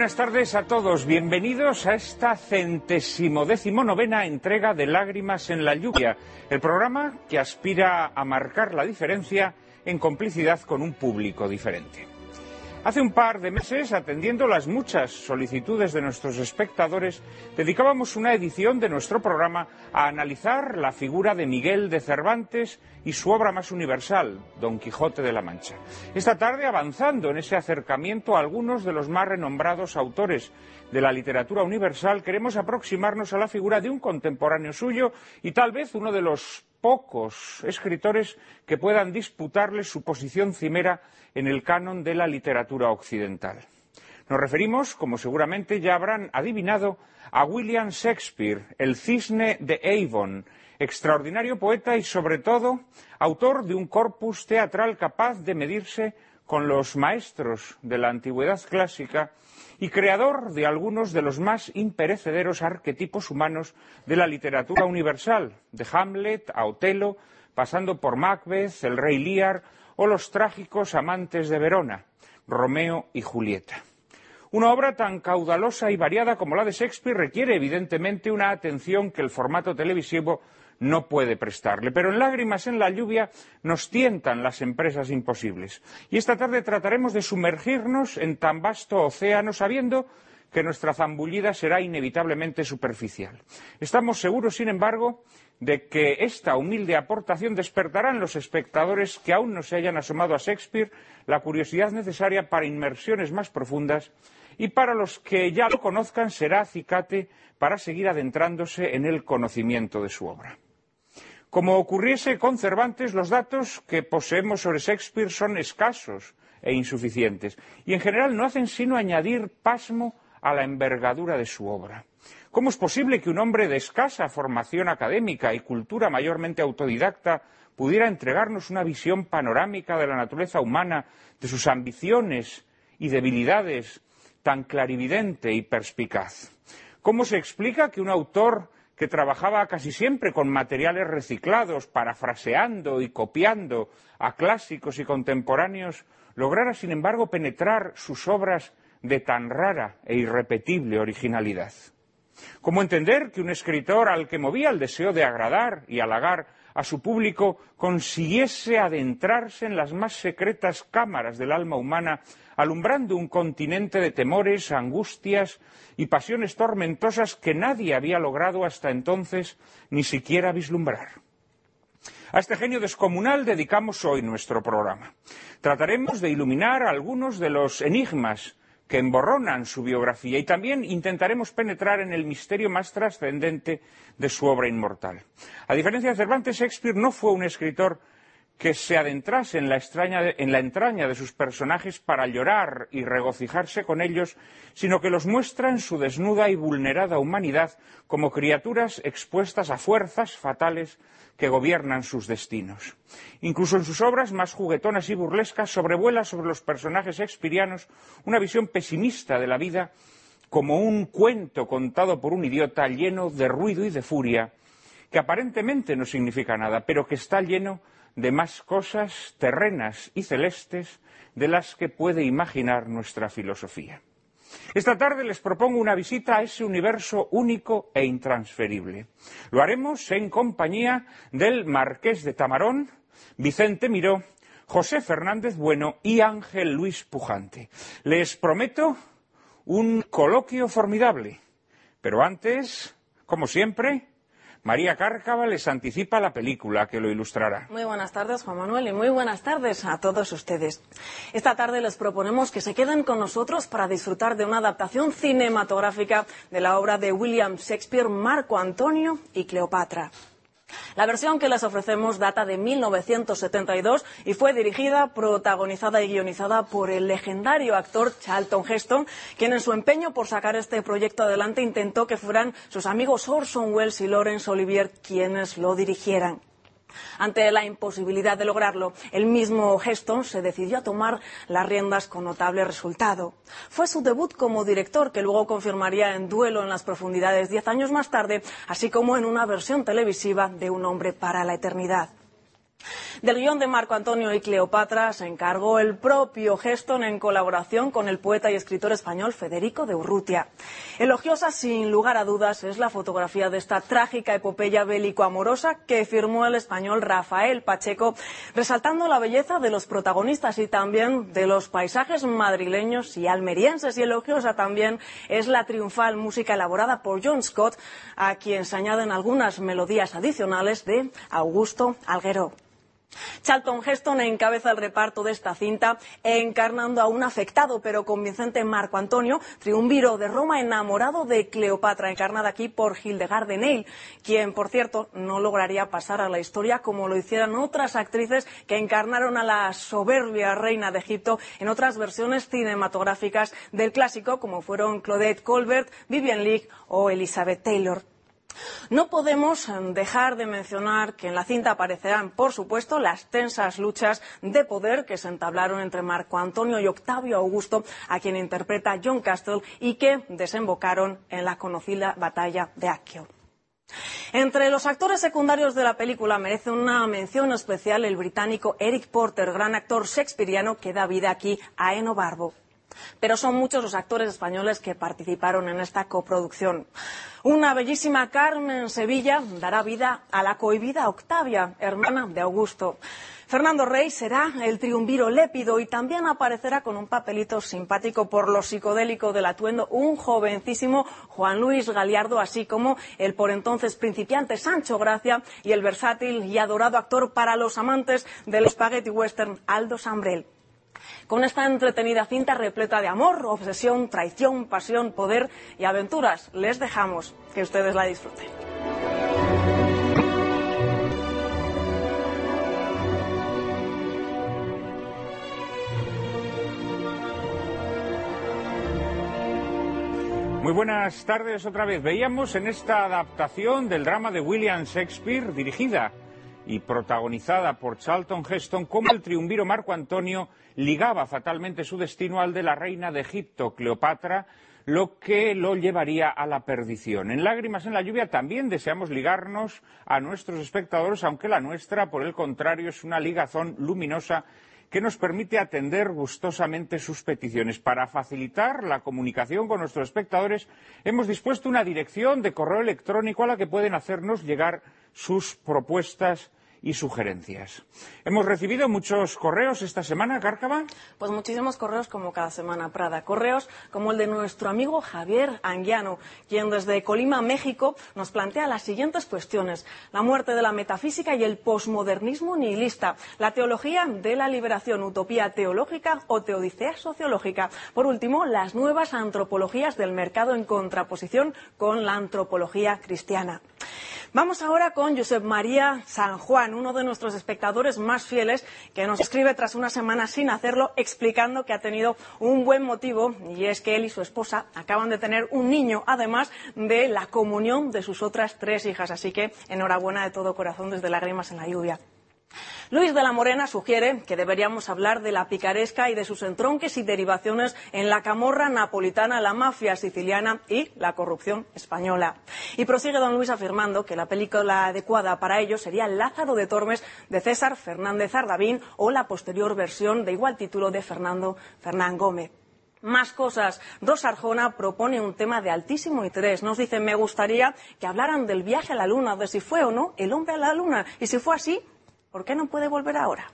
buenas tardes a todos. Bienvenidos a esta centésimo novena entrega de Lágrimas en la Lluvia, el programa que aspira a marcar la diferencia en complicidad con un público diferente. Hace un par de meses, atendiendo las muchas solicitudes de nuestros espectadores, dedicábamos una edición de nuestro programa a analizar la figura de Miguel de Cervantes y su obra más universal, Don Quijote de la Mancha. Esta tarde, avanzando en ese acercamiento a algunos de los más renombrados autores de la literatura universal, queremos aproximarnos a la figura de un contemporáneo suyo y tal vez uno de los pocos escritores que puedan disputarle su posición cimera en el canon de la literatura occidental. Nos referimos, como seguramente ya habrán adivinado, a William Shakespeare, el cisne de Avon, extraordinario poeta y, sobre todo, autor de un corpus teatral capaz de medirse con los maestros de la antigüedad clásica y creador de algunos de los más imperecederos arquetipos humanos de la literatura universal, de Hamlet a Otelo, pasando por Macbeth, el rey Lear o los trágicos amantes de Verona, Romeo y Julieta. Una obra tan caudalosa y variada como la de Shakespeare requiere evidentemente una atención que el formato televisivo no puede prestarle. Pero en Lágrimas en la lluvia nos tientan las empresas imposibles. Y esta tarde trataremos de sumergirnos en tan vasto océano sabiendo que nuestra zambullida será inevitablemente superficial. Estamos seguros, sin embargo, de que esta humilde aportación despertará en los espectadores que aún no se hayan asomado a Shakespeare la curiosidad necesaria para inmersiones más profundas y para los que ya lo conozcan será acicate para seguir adentrándose en el conocimiento de su obra. Como ocurriese con Cervantes, los datos que poseemos sobre Shakespeare son escasos e insuficientes y en general no hacen sino añadir pasmo a la envergadura de su obra. ¿Cómo es posible que un hombre de escasa formación académica y cultura mayormente autodidacta pudiera entregarnos una visión panorámica de la naturaleza humana, de sus ambiciones y debilidades tan clarividente y perspicaz? ¿Cómo se explica que un autor que trabajaba casi siempre con materiales reciclados, parafraseando y copiando a clásicos y contemporáneos, lograra, sin embargo, penetrar sus obras de tan rara e irrepetible originalidad. ¿Cómo entender que un escritor al que movía el deseo de agradar y halagar a su público consiguiese adentrarse en las más secretas cámaras del alma humana, alumbrando un continente de temores, angustias y pasiones tormentosas que nadie había logrado hasta entonces ni siquiera vislumbrar? A este genio descomunal dedicamos hoy nuestro programa. Trataremos de iluminar algunos de los enigmas que emborronan su biografía y también intentaremos penetrar en el misterio más trascendente de su obra inmortal. A diferencia de Cervantes, Shakespeare no fue un escritor que se adentrase en la, en la, entraña de sus personajes para llorar y regocijarse con ellos, sino que los muestra en su desnuda y vulnerada humanidad como criaturas expuestas a fuerzas fatales que gobiernan sus destinos. Incluso en sus obras más juguetonas y burlescas sobrevuela sobre los personajes expirianos una visión pesimista de la vida como un cuento contado por un idiota lleno de ruido y de furia, que aparentemente no significa nada, pero que está lleno de más cosas terrenas y celestes de las que puede imaginar nuestra filosofía. Esta tarde les propongo una visita a ese universo único e intransferible. Lo haremos en compañía del Marqués de Tamarón, Vicente Miró, José Fernández Bueno y Ángel Luis Pujante. Les prometo un coloquio formidable. Pero antes, como siempre, María Cárcava les anticipa la película que lo ilustrará. Muy buenas tardes, Juan Manuel, y muy buenas tardes a todos ustedes. Esta tarde les proponemos que se queden con nosotros para disfrutar de una adaptación cinematográfica de la obra de William Shakespeare, Marco Antonio y Cleopatra. La versión que les ofrecemos data de 1972 y fue dirigida, protagonizada y guionizada por el legendario actor Charlton Heston, quien en su empeño por sacar este proyecto adelante intentó que fueran sus amigos Orson Welles y Laurence Olivier quienes lo dirigieran. Ante la imposibilidad de lograrlo, el mismo Heston se decidió a tomar las riendas con notable resultado. Fue su debut como director que luego confirmaría en Duelo en las profundidades diez años más tarde, así como en una versión televisiva de Un hombre para la eternidad. Del guion de Marco Antonio y Cleopatra se encargó el propio Geston en colaboración con el poeta y escritor español Federico de Urrutia. Elogiosa, sin lugar a dudas, es la fotografía de esta trágica epopeya bélico-amorosa que firmó el español Rafael Pacheco, resaltando la belleza de los protagonistas y también de los paisajes madrileños y almerienses. Y elogiosa también es la triunfal música elaborada por John Scott, a quien se añaden algunas melodías adicionales de Augusto Alguero. Charlton Heston encabeza el reparto de esta cinta, encarnando a un afectado pero convincente Marco Antonio, triunviro de Roma enamorado de Cleopatra, encarnada aquí por Hildegard de Neil, quien, por cierto, no lograría pasar a la historia como lo hicieran otras actrices que encarnaron a la soberbia reina de Egipto en otras versiones cinematográficas del clásico, como fueron Claudette Colbert, Vivian Leigh o Elizabeth Taylor. No podemos em, dejar de mencionar que en la cinta aparecerán, por supuesto, las tensas luchas de poder que se entablaron entre Marco Antonio y Octavio Augusto, a quien interpreta John Castle, y que desembocaron en la conocida batalla de Accio. Entre los actores secundarios de la película merece una mención especial el británico Eric Porter, gran actor shakespeariano que da vida aquí a Eno Barbo. Pero son muchos los actores españoles que participaron en esta coproducción. Una bellísima Carmen Sevilla dará vida a la cohibida Octavia, hermana de Augusto. Fernando Rey será el triunviro lépido y también aparecerá con un papelito simpático por lo psicodélico del atuendo un jovencísimo Juan Luis Galiardo, así como el por entonces principiante Sancho Gracia y el versátil y adorado actor para los amantes del spaghetti western Aldo Sambrel con esta entretenida cinta repleta de amor, obsesión, traición, pasión, poder y aventuras. Les dejamos que ustedes la disfruten. Muy buenas tardes otra vez. Veíamos en esta adaptación del drama de William Shakespeare, dirigida y protagonizada por Charlton Heston, cómo el triunviro Marco Antonio ligaba fatalmente su destino al de la reina de Egipto, Cleopatra, lo que lo llevaría a la perdición. En Lágrimas en la lluvia también deseamos ligarnos a nuestros espectadores, aunque la nuestra, por el contrario, es una ligazón luminosa que nos permite atender gustosamente sus peticiones. Para facilitar la comunicación con nuestros espectadores, hemos dispuesto una dirección de correo electrónico a la que pueden hacernos llegar sus propuestas y sugerencias. Hemos recibido muchos correos esta semana, Cárcava. Pues muchísimos correos como cada semana, Prada. Correos como el de nuestro amigo Javier Anguiano, quien desde Colima, México, nos plantea las siguientes cuestiones. La muerte de la metafísica y el posmodernismo nihilista. La teología de la liberación, utopía teológica o teodicea sociológica. Por último, las nuevas antropologías del mercado en contraposición con la antropología cristiana. Vamos ahora con Josep María San Juan, uno de nuestros espectadores más fieles, que nos escribe tras una semana sin hacerlo, explicando que ha tenido un buen motivo, y es que él y su esposa acaban de tener un niño, además de la comunión de sus otras tres hijas. Así que enhorabuena de todo corazón desde Lágrimas en la Lluvia. Luis de la Morena sugiere que deberíamos hablar de la picaresca y de sus entronques y derivaciones en la camorra napolitana, la mafia siciliana y la corrupción española. Y prosigue don Luis afirmando que la película adecuada para ello sería Lázaro de Tormes de César Fernández Ardavín o la posterior versión de igual título de Fernando Fernán Gómez. Más cosas. Rosa Arjona propone un tema de altísimo interés. Nos dice, me gustaría que hablaran del viaje a la luna, de si fue o no el hombre a la luna. Y si fue así, ¿Por qué no puede volver ahora?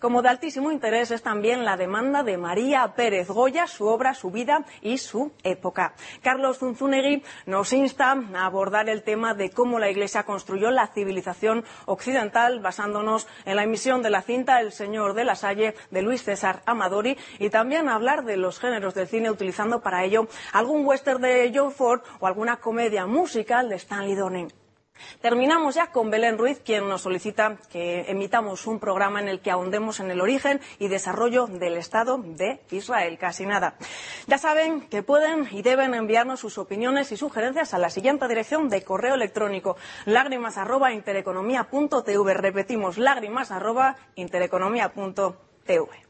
Como de altísimo interés es también la demanda de María Pérez Goya, su obra, su vida y su época. Carlos Zunzunegui nos insta a abordar el tema de cómo la Iglesia construyó la civilización occidental basándonos en la emisión de la cinta El Señor de la Salle de Luis César Amadori y también a hablar de los géneros del cine utilizando para ello algún western de John Ford o alguna comedia musical de Stanley Donen. Terminamos ya con Belén Ruiz, quien nos solicita que emitamos un programa en el que ahondemos en el origen y desarrollo del Estado de Israel. Casi nada. Ya saben que pueden y deben enviarnos sus opiniones y sugerencias a la siguiente dirección de correo electrónico lágrimas arroba intereconomía.tv. Repetimos, lágrimas arroba intereconomía.tv.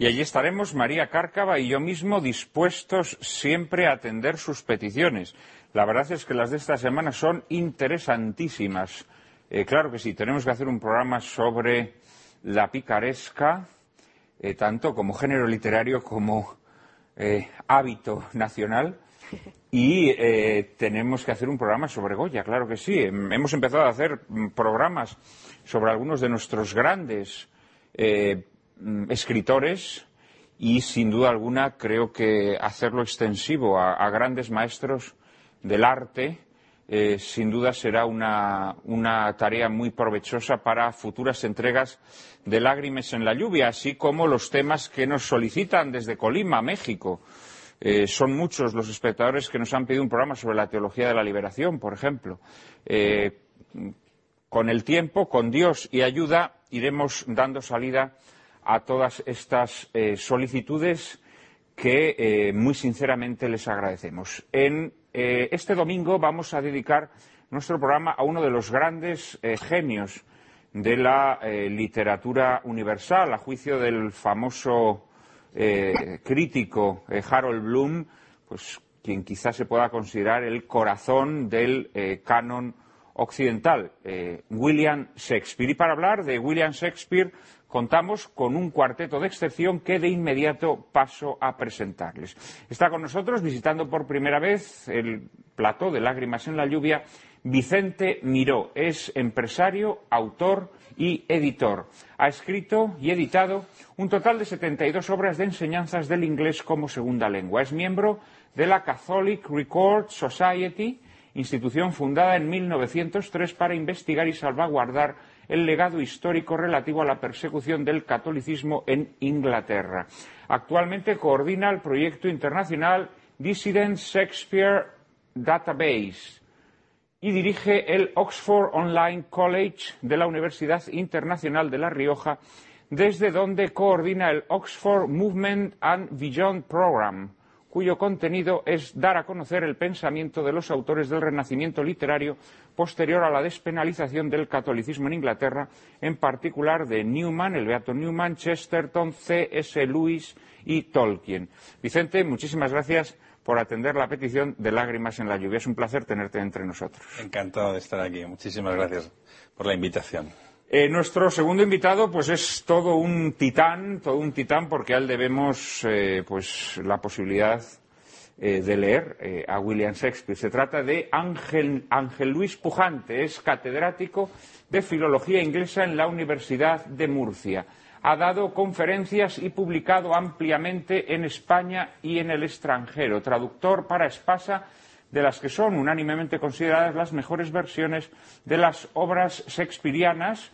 Y allí estaremos María Cárcava y yo mismo dispuestos siempre a atender sus peticiones. La verdad es que las de esta semana son interesantísimas. Eh, claro que sí, tenemos que hacer un programa sobre la picaresca, eh, tanto como género literario como eh, hábito nacional. Y tenemos que hacer un programa sobre Goya, claro que sí. Hemos empezado a hacer mm, programas sobre algunos de nuestros grandes mm, escritores y, sin duda alguna, creo que hacerlo extensivo a grandes maestros del arte, eh, sin duda será una, tarea muy provechosa para futuras entregas de Lágrimas en la Lluvia, así como los temas que nos solicitan desde Colima, México. Eh, son muchos los espectadores que nos han pedido un programa sobre la teología de la liberación, por ejemplo. Eh, con el tiempo, con Dios y ayuda, iremos dando salida a todas estas solicitudes que muy sinceramente les agradecemos. En eh, este domingo vamos a dedicar nuestro programa a uno de los grandes eh, genios de la eh, literatura universal, a juicio del famoso crítico Harold Bloom, pues quien quizás se pueda considerar el corazón del canon occidental, William Shakespeare. Y para hablar de William Shakespeare contamos con un cuarteto de excepción que de inmediato paso a presentarles. Está con nosotros, visitando por primera vez el plató de Lágrimas en la Lluvia, Vicente Miró. Es empresario, autor y editor. Ha escrito y editado un total de 72 obras de enseñanzas del inglés como segunda lengua. Es miembro de la Catholic Record Society, institución fundada en 1903 para investigar y salvaguardar el legado histórico relativo a la persecución del catolicismo en Inglaterra. Actualmente coordina el proyecto internacional Dissident Shakespeare Database y dirige el Oxford Online College de la Universidad Internacional de La Rioja, desde donde coordina el Oxford Movement and Beyond Program cuyo contenido es dar a conocer el pensamiento de los autores del Renacimiento literario posterior a la despenalización del catolicismo en Inglaterra, en particular de Newman, el Beato Newman, Chesterton, C.S. Lewis y Tolkien. Vicente, muchísimas gracias por atender la petición de Lágrimas en la Lluvia. Es un placer tenerte entre nosotros. Encantado de estar aquí. Muchísimas gracias por la invitación. Eh, nuestro segundo invitado, pues es todo un titán, todo un titán, porque a él debemos, eh, pues, la posibilidad eh, de leer a William Shakespeare. Se trata de Ángel, Ángel Luis Pujante, es catedrático de Filología Inglesa en la Universidad de Murcia. Ha dado conferencias y publicado ampliamente en España y en el extranjero. Traductor para Espasa de las que son unánimemente consideradas las mejores versiones de las obras shakespearianas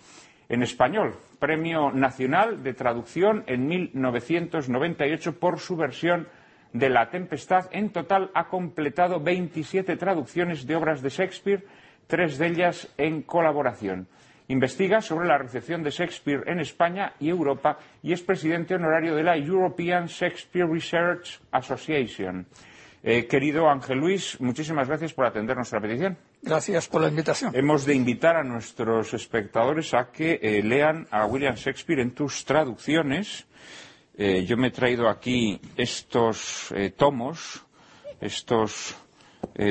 en español. Premio Nacional de Traducción en 1998 por su versión de La Tempestad. En total ha completado 27 traducciones de obras de Shakespeare, tres de ellas en colaboración. Investiga sobre la recepción de Shakespeare en España y Europa y es presidente honorario de la European Shakespeare Research Association. Eh, querido Ángel Luis, muchísimas gracias por atender nuestra petición. Gracias por la invitación. Hemos de invitar a nuestros espectadores a que eh, lean a William Shakespeare en tus traducciones. Eh, yo me he traído aquí estos tomos, estos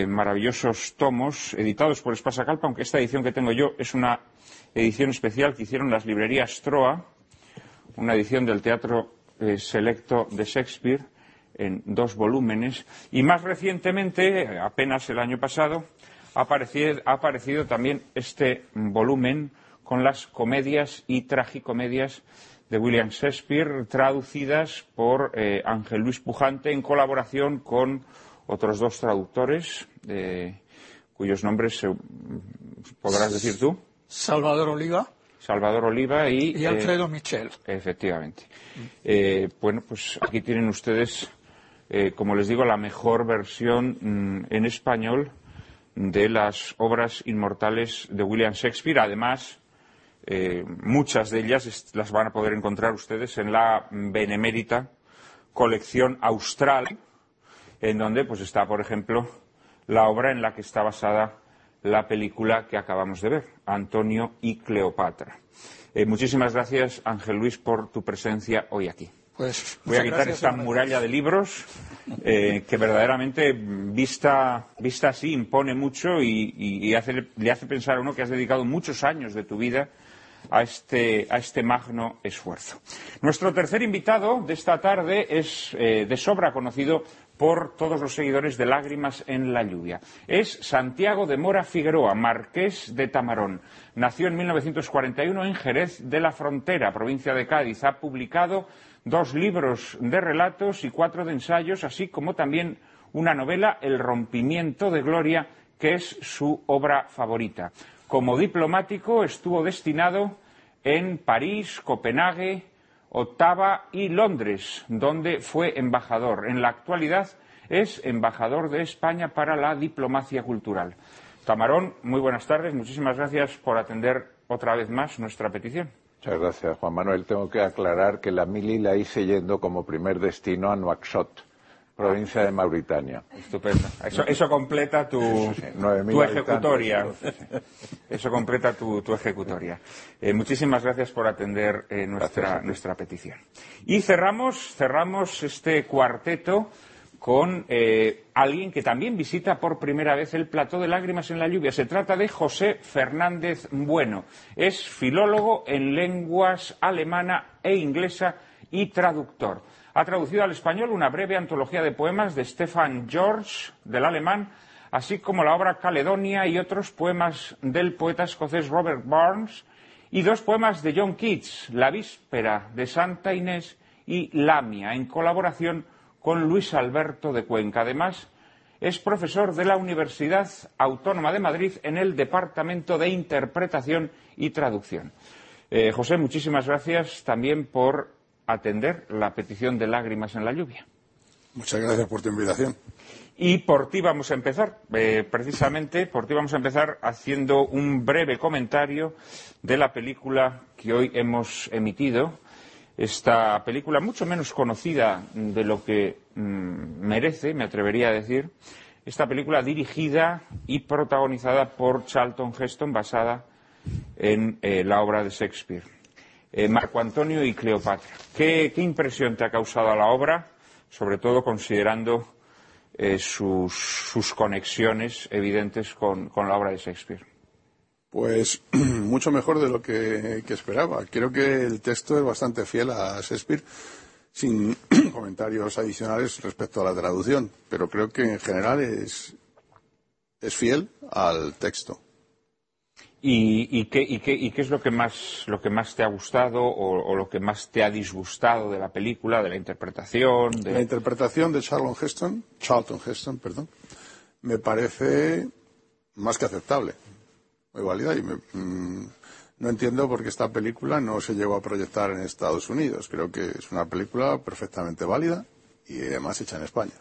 maravillosos tomos editados por Espasa Calpa, aunque esta edición que tengo yo es una edición especial que hicieron las librerías Troa, una edición del Teatro Selecto de Shakespeare en dos volúmenes y más recientemente, apenas el año pasado, ha aparecido, también este volumen con las comedias y tragicomedias de William Shakespeare, traducidas por eh, Ángel Luis Pujante en colaboración con otros dos traductores, eh, cuyos nombres podrás decir tú. Salvador Oliva. Salvador Oliva y, y Alfredo Michel. Efectivamente. bueno, pues aquí tienen ustedes, como les digo, la mejor versión mm, en español de las obras inmortales de William Shakespeare. Además, eh, muchas de ellas las van a poder encontrar ustedes en la benemérita colección austral, en donde pues está, por ejemplo, la obra en la que está basada la película que acabamos de ver, Antonio y Cleopatra. Eh, muchísimas gracias, Ángel Luis, por tu presencia hoy aquí. Pues, Voy a quitar esta muralla de libros eh, que verdaderamente, vista, vista así, impone mucho y, le hace pensar a uno que has dedicado muchos años de tu vida este, a este, magno esfuerzo. Nuestro tercer invitado de esta tarde es eh, de sobra conocido por todos los seguidores de Lágrimas en la Lluvia. Es Santiago de Mora Figueroa, marqués de Tamarón. Nació en 1941 en Jerez de la Frontera, provincia de Cádiz. Ha publicado dos libros de relatos y cuatro de ensayos, así como también una novela, El rompimiento de Gloria, que es su obra favorita. Como diplomático estuvo destinado en París, Copenhague, Ottawa y Londres, donde fue embajador. En la actualidad es embajador de España para la diplomacia cultural. Tamarón, muy buenas tardes. Muchísimas gracias por atender otra vez más nuestra petición. Muchas gracias, Juan Manuel. Tengo que aclarar que la mili la hice yendo como primer destino a Nouakchott provincia de Mauritania. Estupendo. Eso, completa tu, ejecutoria. Eso completa tu, ejecutoria. Eh, muchísimas gracias por atender eh, nuestra, nuestra petición. Y cerramos, cerramos este cuarteto con eh, alguien que también visita por primera vez el plató de lágrimas en la lluvia. Se trata de José Fernández Bueno. Es filólogo en lenguas alemana e inglesa y traductor ha traducido al español una breve antología de poemas de Stefan George, del alemán, así como la obra Caledonia y otros poemas del poeta escocés Robert Burns, y dos poemas de John Keats, La víspera de Santa Inés y Lamia, en colaboración con Luis Alberto de Cuenca. Además, es profesor de la Universidad Autónoma de Madrid en el Departamento de Interpretación y Traducción. Eh, José, muchísimas gracias también por atender la petición de lágrimas en la lluvia. Muchas gracias por tu invitación. Y por ti vamos a empezar, eh, precisamente por ti vamos a empezar haciendo un breve comentario de la película que hoy hemos emitido. Esta película, mucho menos conocida de lo que mm, merece, me atrevería a decir, esta película dirigida y protagonizada por Charlton Heston, basada en eh, la obra de Shakespeare. Eh, Marco Antonio y Cleopatra. ¿Qué, impresión te ha causado la obra, sobre todo considerando eh, sus, conexiones evidentes con, la obra de Shakespeare? Pues mucho mejor de lo que, esperaba. Creo que el texto es bastante fiel a Shakespeare, sin comentarios adicionales respecto a la traducción, pero creo que en general es fiel al texto. ¿Y, qué, es lo que más, lo que más te ha gustado o, lo que más te ha disgustado de la película, de la interpretación? La interpretación de Charlton Heston, Charlton Heston, perdón, me parece más que aceptable, muy válida y mm, no entiendo por qué esta película no se llegó a proyectar en Estados Unidos. Creo que es una película perfectamente válida y además hecha en España.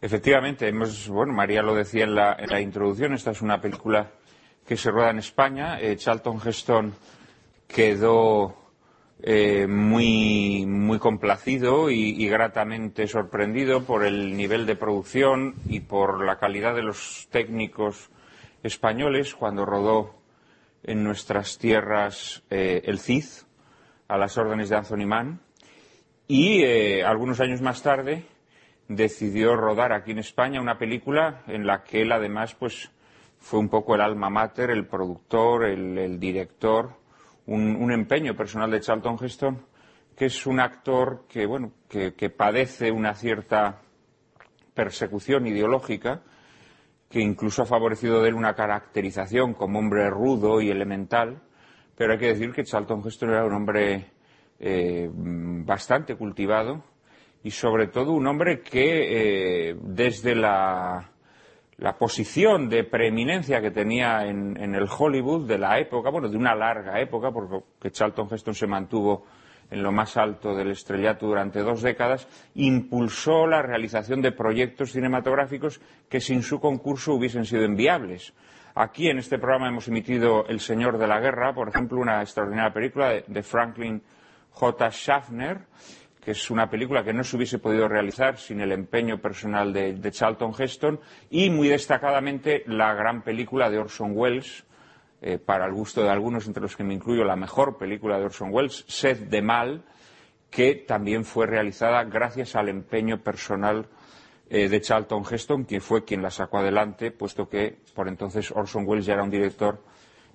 Efectivamente, hemos, bueno, María lo decía en la introducción, esta es una película que se rueda en España. Eh, Charlton Heston quedó eh, muy, muy complacido y, gratamente sorprendido por el nivel de producción y por la calidad de los técnicos españoles cuando rodó en nuestras tierras eh, el CID a las órdenes de Anthony Mann y algunos años más tarde decidió rodar aquí en España una película en la que él además pues fue un poco el alma mater, el productor, el, director, un, empeño personal de Charlton Heston, que es un actor que, bueno, que, padece una cierta persecución ideológica, que incluso ha favorecido de él una caracterización como hombre rudo y elemental, pero hay que decir que Charlton Heston era un hombre eh, bastante cultivado y sobre todo un hombre que eh, desde la, la, posición de preeminencia que tenía en, en, el Hollywood de la época, bueno, de una larga época, porque Charlton Heston se mantuvo en lo más alto del estrellato durante dos décadas, impulsó la realización de proyectos cinematográficos que sin su concurso hubiesen sido inviables. Aquí en este programa hemos emitido El Señor de la Guerra, por ejemplo, una extraordinaria película de, Franklin J. Schaffner, que es una película que no se hubiese podido realizar sin el empeño personal de, de Charlton Heston, y muy destacadamente la gran película de Orson Welles, eh, para el gusto de algunos, entre los que me incluyo, la mejor película de Orson Welles, Sed de Mal, que también fue realizada gracias al empeño personal eh, de Charlton Heston, quien fue quien la sacó adelante, puesto que por entonces Orson Welles ya era un director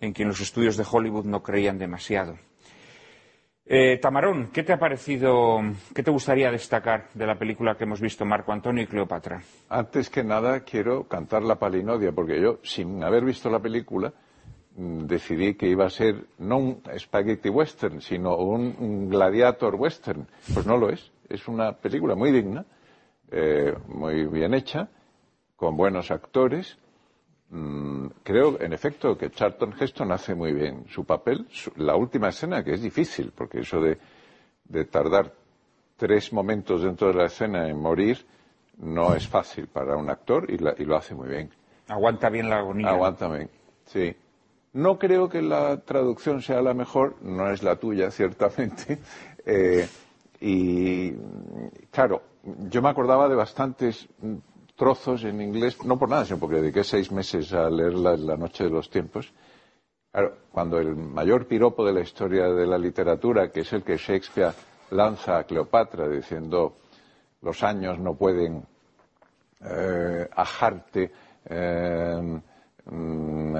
en quien los estudios de Hollywood no creían demasiado. Eh, Tamarón, ¿qué te ha parecido, qué te gustaría destacar de la película que hemos visto, Marco Antonio y Cleopatra? Antes que nada, quiero cantar la palinodia, porque yo, sin haber visto la película, decidí que iba a ser no un spaghetti western, sino un, gladiator western. Pues no lo es. Es una película muy digna, eh, muy bien hecha, con buenos actores. Mm, creo, en efecto, que Charlton Heston hace muy bien su papel. la última escena, que es difícil, porque eso de, tardar tres momentos dentro de la escena en morir no es fácil para un actor y, y lo hace muy bien. Aguanta bien la agonía. Aguanta bien, sí. No creo que la traducción sea la mejor, no es la tuya, ciertamente. Eh, y claro, yo me acordaba de bastantes trozos en inglés, no por nada, sino porque dediqué seis meses a leerla en la noche de los tiempos. Cuando el mayor piropo de la historia de la literatura, que es el que Shakespeare lanza a Cleopatra diciendo los años no pueden eh, ajarte, eh, Mm,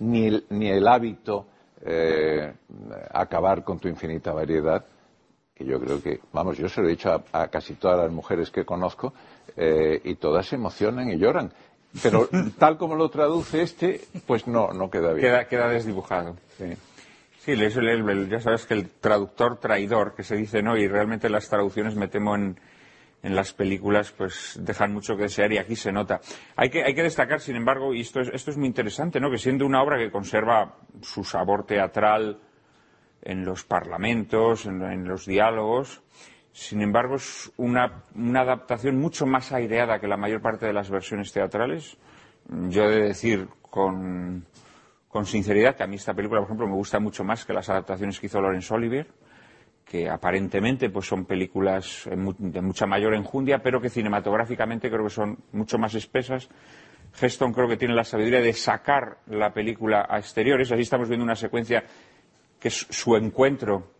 ni el, ni el hábito eh, acabar con tu infinita variedad, que yo creo que, vamos, yo se lo he dicho a, casi todas las mujeres que conozco, eh, y todas se emocionan y lloran. Pero tal como lo traduce este, pues no, no queda bien. Queda, queda desdibujado. Sí. Sí, ya sabes que el traductor traidor que se dice, ¿no? Y realmente las traducciones me temo en, en las películas pues dejan mucho que desear y aquí se nota. Hay que, destacar, sin embargo, y esto es, esto es muy interesante, ¿no? que siendo una obra que conserva su sabor teatral en los parlamentos, en, los diálogos, sin embargo es una, adaptación mucho más aireada que la mayor parte de las versiones teatrales. Yo he de decir con, con sinceridad que a mí esta película, por ejemplo, me gusta mucho más que las adaptaciones que hizo Laurence Olivier que aparentemente pues son películas de mucha mayor enjundia, pero que cinematográficamente creo que son mucho más espesas. Heston creo que tiene la sabiduría de sacar la película a exteriores. Así estamos viendo una secuencia que es su encuentro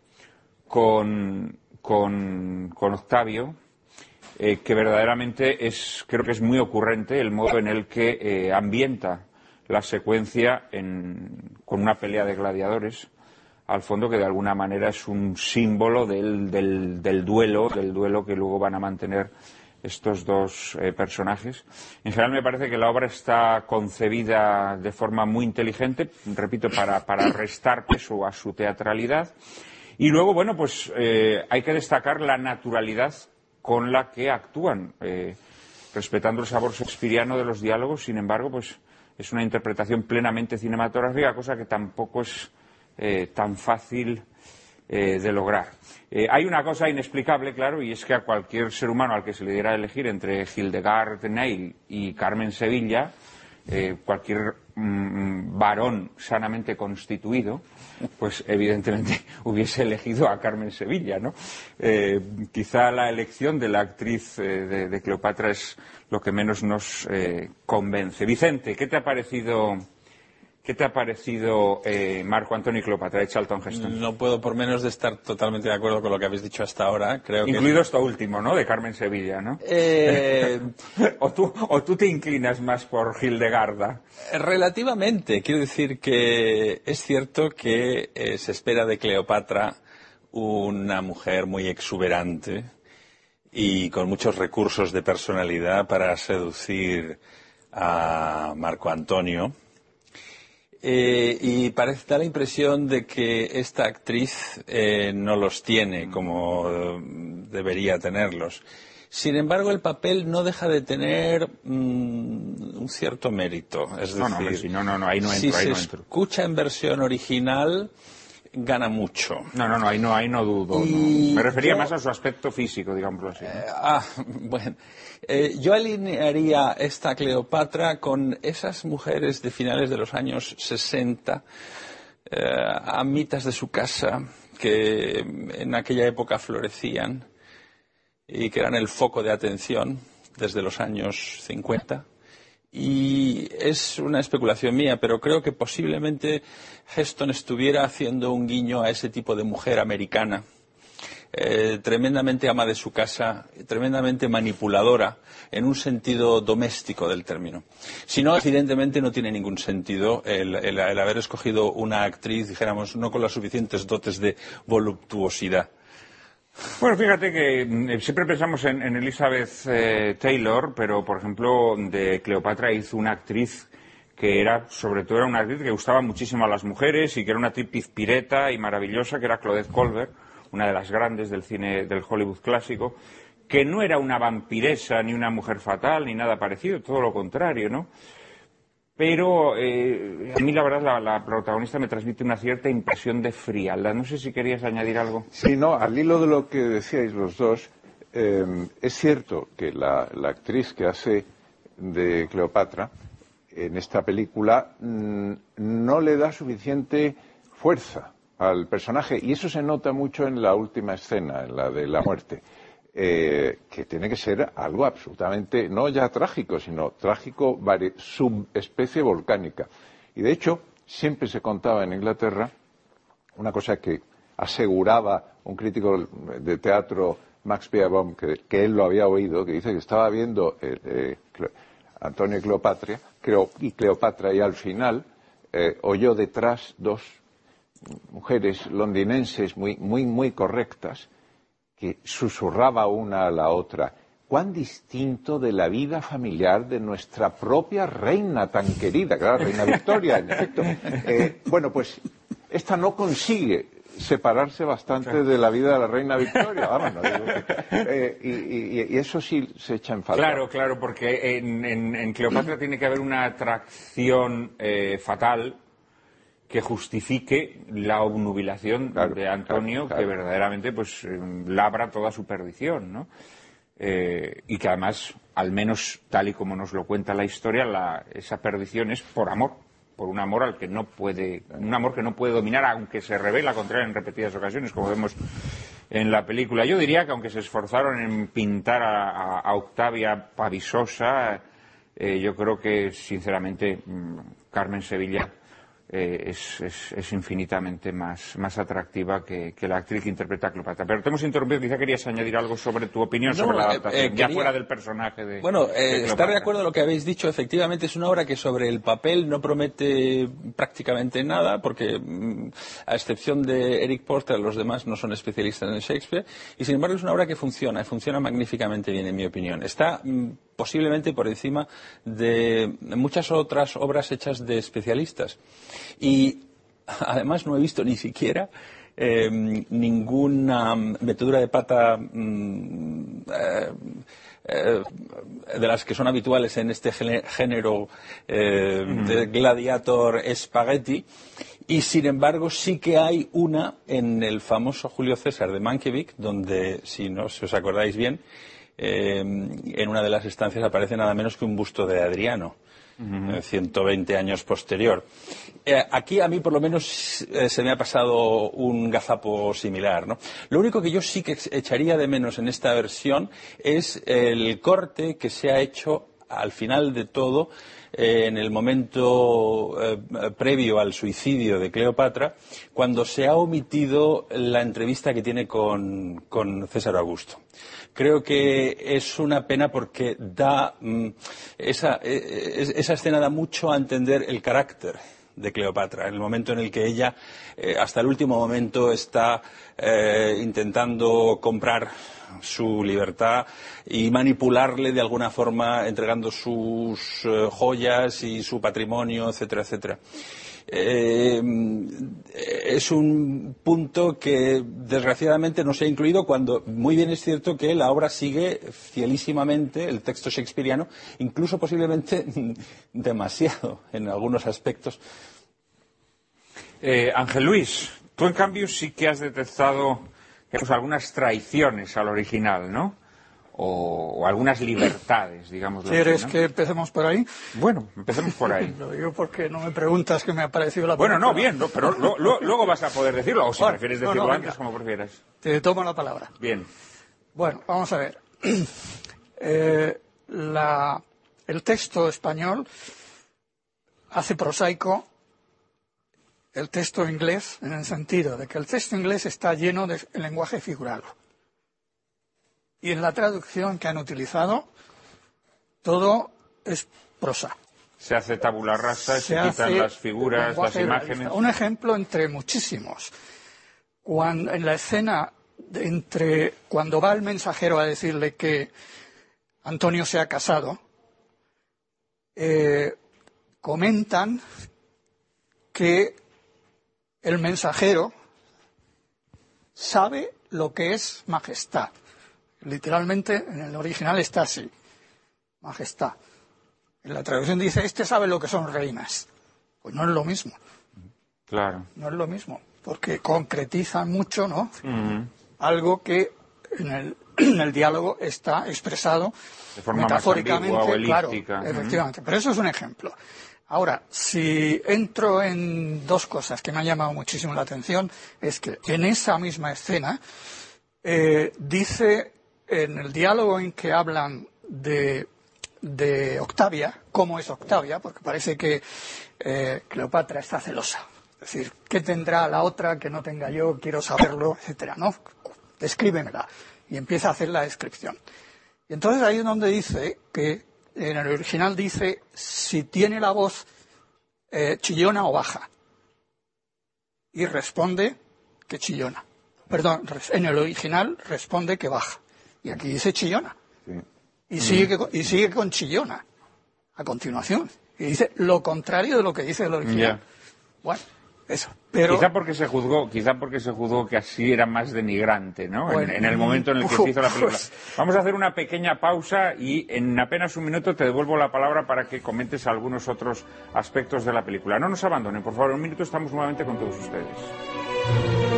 con, con, Octavio, eh, que verdaderamente es, creo que es muy ocurrente el modo en el que eh, ambienta la secuencia con una pelea de gladiadores al fondo que de alguna manera es un símbolo del, del, duelo, del duelo que luego van a mantener estos dos eh, personajes. En general me parece que la obra está concebida de forma muy inteligente, repito, para, para restar peso a su teatralidad. Y luego, bueno, pues eh, hay que destacar la naturalidad con la que actúan, eh, respetando el sabor shakespeariano de los diálogos, sin embargo, pues es una interpretación plenamente cinematográfica, cosa que tampoco es eh, tan fácil eh, de lograr. Eh, hay una cosa inexplicable, claro, y es que a cualquier ser humano al que se le diera a elegir entre Hildegard Neil y Carmen Sevilla, cualquier mm, varón sanamente constituido, pues evidentemente hubiese elegido a Carmen Sevilla, ¿no? quizá la elección de la actriz de, Cleopatra es lo que menos nos convence. Vicente, ¿qué te ha parecido ¿Qué te ha parecido eh, Marco Antonio y Cleopatra de Charlton Heston? No puedo por menos de estar totalmente de acuerdo con lo que habéis dicho hasta ahora. Creo Incluido esto último, ¿no? De Carmen Sevilla, ¿no? Eh, o, tú, ¿O tú te inclinas más por Hildegarda? Relativamente. Quiero decir que es cierto que eh, se espera de Cleopatra una mujer muy exuberante y con muchos recursos de personalidad para seducir a Marco Antonio Eh, y parece, da la impresión de que esta actriz eh, no los tiene como eh, debería tenerlos. Sin embargo, el papel no deja de tener mm, un cierto mérito. Es No, no, decir, no, no, no, ahí no si ahí se no entro. escucha en versión original, gana mucho. No, no, no, ahí no, ahí no dudo. no. Me refería yo- más a su aspecto físico, digámoslo así. ¿no? Ah, bueno. Eh, yo alinearía esta Cleopatra con esas mujeres de finales de los años 60, eh, amitas de su casa, que en aquella época florecían y que eran el foco de atención desde los años 50. Y es una especulación mía, pero creo que posiblemente Heston estuviera haciendo un guiño a ese tipo de mujer americana eh, tremendamente ama de su casa, tremendamente manipuladora en un sentido doméstico del término. Si no, evidentemente no tiene ningún sentido el, haber escogido una actriz, dijéramos, no con las suficientes dotes de voluptuosidad. Bueno, fíjate que mm, siempre pensamos en, Elizabeth eh, Taylor, pero por ejemplo de Cleopatra hizo una actriz que era, sobre todo, era una actriz que gustaba muchísimo a las mujeres y que era una actriz pizpireta y maravillosa, que era Claudette Colbert, una de las grandes del cine del Hollywood clásico, que no era una vampiresa ni una mujer fatal ni nada parecido, todo lo contrario, ¿no? Pero eh, a mí la verdad la, protagonista me transmite una cierta impresión de frialdad. No sé si querías añadir algo. Sí, no, al hilo de lo que decíais los dos, eh, es cierto que la, la actriz que hace de Cleopatra en esta película mm, no le da suficiente fuerza al personaje y eso se nota mucho en la última escena, en la de la muerte, eh, que tiene que ser algo absolutamente, no ya trágico, sino trágico subespecie volcánica. Y de hecho, siempre se contaba en Inglaterra una cosa que aseguraba un crítico de teatro, Max Beerbohm, que, él lo había oído, que dice que estaba viendo eh, eh, Antonio y Cleopatra, Cleo- y Cleopatra, y al final oyó detrás dos mujeres londinenses muy, muy, muy correctas que susurraba una a la otra. Cuán distinto de la vida familiar de nuestra propia reina tan querida, claro, reina Victoria, en efecto. Eh, bueno, pues esta no consigue separarse bastante de la vida de la reina Victoria, vamos, no digo que- eh, y, y- y eso sí se echa en falta. Claro, claro, porque en, en- en Cleopatra tiene que haber una atracción eh, fatal que justifique la obnubilación Claro, de Antonio, claro, claro. que verdaderamente pues eh, labra toda su perdición, ¿no? Eh, y que además, al menos tal y como nos lo cuenta la historia, la- esa perdición es por amor, por un amor al que no puede, un amor que no puede dominar, aunque se revela contra él en repetidas ocasiones, como vemos en la película. Yo diría que aunque se esforzaron en pintar a, a- a Octavia pavisosa, eh, yo creo que, sinceramente, mm, Carmen Sevilla eh, es, es- es infinitamente más, más atractiva que, que la actriz que interpreta a Cleopatra. Pero te hemos interrumpido, quizá querías añadir algo sobre tu opinión No, sobre la eh, adaptación, eh, ya quería- fuera del personaje de Bueno, de eh, estar de acuerdo con lo que habéis dicho. Efectivamente, es una obra que sobre el papel no promete prácticamente nada, porque mm, a excepción de Eric Porter, los demás no son especialistas en Shakespeare. Y sin embargo, es una obra que funciona, y funciona magníficamente bien, en mi opinión. Está mm, posiblemente por encima de muchas otras obras hechas de especialistas. Y además no he visto ni siquiera eh, ninguna metedura de pata mm, eh, eh, de las que son habituales en este género eh, de gladiator spaghetti y sin embargo sí que hay una en el famoso Julio César de Mankiewicz donde si no si os acordáis bien eh, en una de las estancias aparece nada menos que un busto de Adriano eh, 120 años posterior. Eh, aquí a mí por lo menos eh, se me ha pasado un gazapo similar. ¿no? Lo único que yo sí que echaría de menos en esta versión es el corte que se ha hecho al final de todo eh, en el momento eh, previo al suicidio de Cleopatra, cuando se ha omitido la entrevista que tiene con, con César Augusto. Creo que es una pena porque da mm, esa, eh, es- esa escena da mucho a entender el carácter de Cleopatra, en el momento en el que ella, eh, hasta el último momento, está eh, intentando comprar su libertad y manipularle de alguna forma, entregando sus eh, joyas y su patrimonio, etcétera, etcétera. Eh, es un punto que desgraciadamente no se ha incluido cuando muy bien es cierto que la obra sigue fielísimamente el texto shakespeariano, incluso posiblemente demasiado en algunos aspectos. Eh, Ángel Luis, tú en cambio sí que has detectado algunas traiciones al original, ¿no? O, o algunas libertades, digamos. ¿Quieres que empecemos por ahí? Bueno, empecemos por ahí. Lo digo porque no me preguntas qué me ha parecido la Bueno, no, bien, no, pero lo- lo- luego vas a poder decirlo, o si Bueno, prefieres no, decirlo no, antes, como prefieras. Te tomo la palabra. Bien. Bueno, vamos a ver. Eh, la- el texto español hace prosaico el texto inglés en el sentido de que el texto inglés está lleno de lenguaje figurado. Y en la traducción que han utilizado, todo es prosa. Se hace tabula rasa, se, Se quitan las figuras, las imágenes. Un ejemplo entre muchísimos. Cuando, en la escena de entre cuando va el mensajero a decirle que Antonio se ha casado, eh, comentan que el mensajero sabe lo que es majestad. Literalmente en el original está así, majestad. En la traducción dice, este sabe lo que son reinas. Pues no es lo mismo, Claro. no es lo mismo, porque concretizan mucho, ¿no? Algo que en el, en el diálogo está expresado De forma más metafóricamente, ambigua claro, efectivamente. Pero eso es un ejemplo. Ahora, si entro en dos cosas que me han llamado muchísimo la atención, es que en esa misma escena eh, dice en el diálogo en que hablan de, de Octavia, cómo es Octavia, porque parece que eh, Cleopatra está celosa. Es decir, ¿qué tendrá la otra que no tenga yo? Quiero saberlo, etcétera, ¿no? Descríbemela. Y empieza a hacer la descripción. Y entonces ahí es donde dice que en el original dice si tiene la voz eh, chillona o baja. Y responde que chillona. Perdón, en el original responde que baja. Y aquí dice chillona. Sí. Y, sigue, con- y sigue con chillona a continuación. Y dice lo contrario de lo que dice el original. Bueno, eso. Pero, Quizá porque se juzgó, quizá porque se juzgó que así era más denigrante, ¿no? En- Bueno, en, el momento en el que se hizo la película. pues- Vamos a hacer una pequeña pausa y en apenas un minuto te devuelvo la palabra para que comentes algunos otros aspectos de la película. No nos abandonen, por favor, un minuto estamos nuevamente con todos ustedes.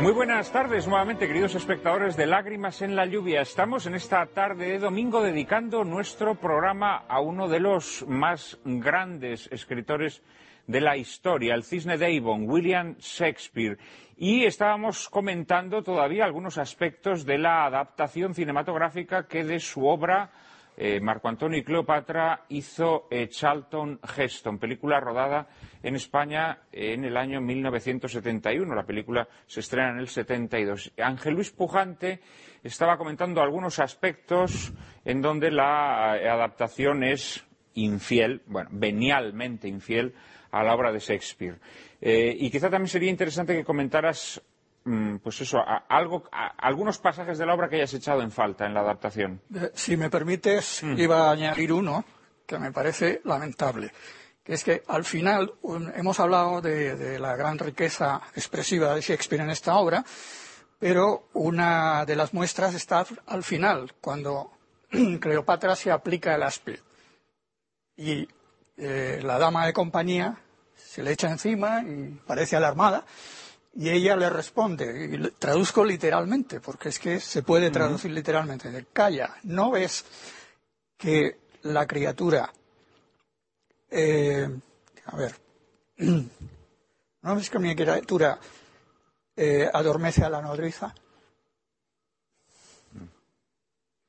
Muy buenas tardes nuevamente, queridos espectadores de Lágrimas en la Lluvia. Estamos en esta tarde de domingo dedicando nuestro programa a uno de los más grandes escritores de la historia, el cisne de Avon, William Shakespeare. Y estábamos comentando todavía algunos aspectos de la adaptación cinematográfica que de su obra eh, Marco Antonio y Cleopatra hizo eh, Charlton Heston, película rodada en España en el año 1971. La película se estrena en el 72. Ángel Luis Pujante estaba comentando algunos aspectos en donde la eh, adaptación es infiel, bueno, venialmente infiel a la obra de Shakespeare. Eh, y quizá también sería interesante que comentaras pues eso, a- algo, a- algunos pasajes de la obra que hayas echado en falta en la adaptación. Eh, Si me permites, iba a añadir uno que me parece lamentable, que es que al final un- hemos hablado de, de la gran riqueza expresiva de Shakespeare en esta obra, pero una de las muestras está al final, cuando Cleopatra se aplica el áspid y eh, la dama de compañía se le echa encima y parece alarmada y ella le responde, y traduzco literalmente, porque es que se puede traducir literalmente, de calla, ¿no ves que la criatura, eh, a ver, ¿no ves que mi criatura eh, adormece a la nodriza?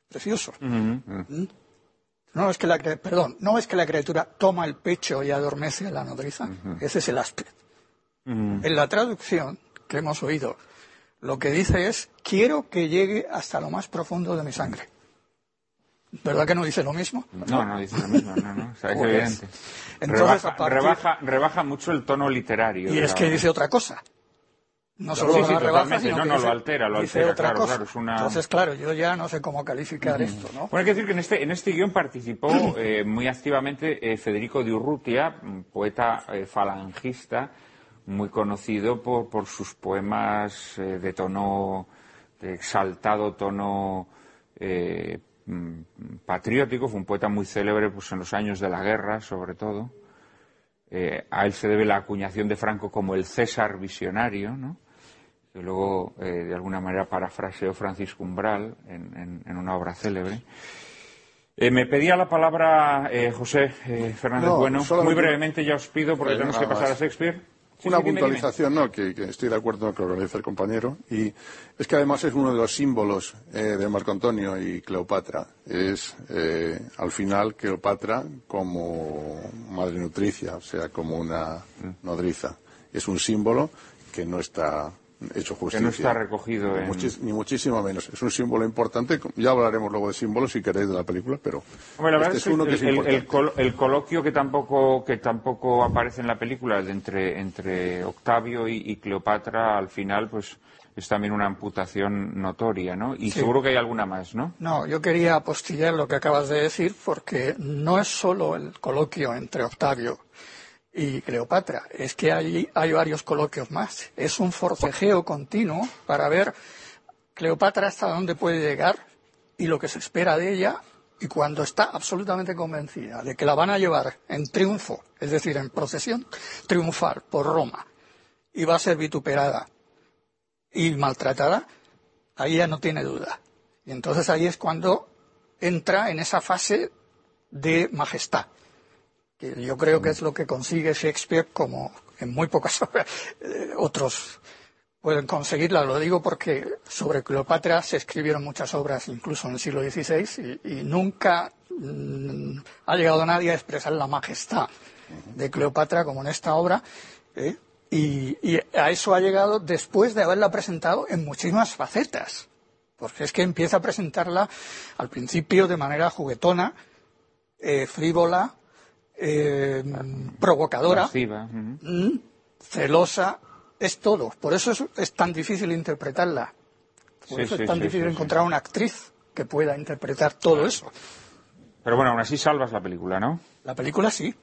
Precioso. ¿Mm? No es que la, perdón, no es que la criatura toma el pecho y adormece a la nodriza. Ese es el En la traducción que hemos oído, lo que dice es, quiero que llegue hasta lo más profundo de mi sangre. ¿Verdad que no dice lo mismo? No, no dice lo mismo, no, no, o sea, es Pues, evidente. entonces, rebaja, partir- rebaja, rebaja mucho el tono literario. Y es que obra. dice otra cosa. No solo Sí, lo sí, rebaja, sino No, que no, dice- lo altera, lo altera, otra claro, cosa. claro, es una- Entonces, claro, yo ya no sé cómo calificar esto, ¿no? Bueno, hay que decir que en este, en este guion participó eh, muy activamente eh, Federico de Urrutia, un poeta eh, falangista, muy conocido por, por sus poemas eh, de tono, de exaltado tono eh, mm, patriótico. Fue un poeta muy célebre pues, en los años de la guerra, sobre todo. Eh, a él se debe la acuñación de Franco como el César visionario, ¿no? que luego de alguna manera parafraseó Francisco Umbral en, en- en una obra célebre. Eh, me pedía la palabra eh, José eh, Fernández No, Bueno. Muy brevemente ya os pido porque tenemos que pasar a. Shakespeare. Sí, Una sí, dime, dime. puntualización, no, que, que estoy de acuerdo con lo que organiza el compañero. Y es que además es uno de los símbolos eh, de Marco Antonio y Cleopatra. Es eh, al final Cleopatra como madre nutricia, o sea, como una nodriza. Es un símbolo que no está hecho justicia. Que no está recogido Ni en... muchis- Ni muchísimo menos. Es un símbolo importante. Ya hablaremos luego de símbolos si queréis de la película, pero Hombre, la verdad este es uno que el, es el- el importante. col- el coloquio que tampoco, que tampoco aparece en la película de entre, entre Octavio y, y Cleopatra, al final, pues es también una amputación notoria, ¿no? Y Sí. seguro que hay alguna más, ¿no? No, yo quería apostillar lo que acabas de decir porque no es solo el coloquio entre Octavio y Cleopatra, es que hay, hay varios coloquios más. Es un forcejeo continuo para ver Cleopatra hasta dónde puede llegar y lo que se espera de ella y cuando está absolutamente convencida de que la van a llevar en triunfo, es decir, en procesión triunfal por Roma y va a ser vituperada y maltratada, ahí ya no tiene duda. Y entonces ahí es cuando entra en esa fase de majestad, yo creo que es lo que consigue Shakespeare como en muy pocas obras eh, otros pueden conseguirla. Lo digo porque sobre Cleopatra se escribieron muchas obras, incluso en el siglo XVI, y, nunca mm, ha llegado nadie a expresar la majestad de Cleopatra como en esta obra. ¿eh? Y, y a eso ha llegado después de haberla presentado en muchísimas facetas. Porque es que empieza a presentarla al principio de manera juguetona, eh, frívola, eh, provocadora, mm, celosa, es todo. Por eso es, es tan difícil interpretarla. Por Sí, eso sí, es tan sí, difícil sí, sí. encontrar una actriz que pueda interpretar todo eso. Pero bueno, aún así salvas la película, ¿no? La película sí,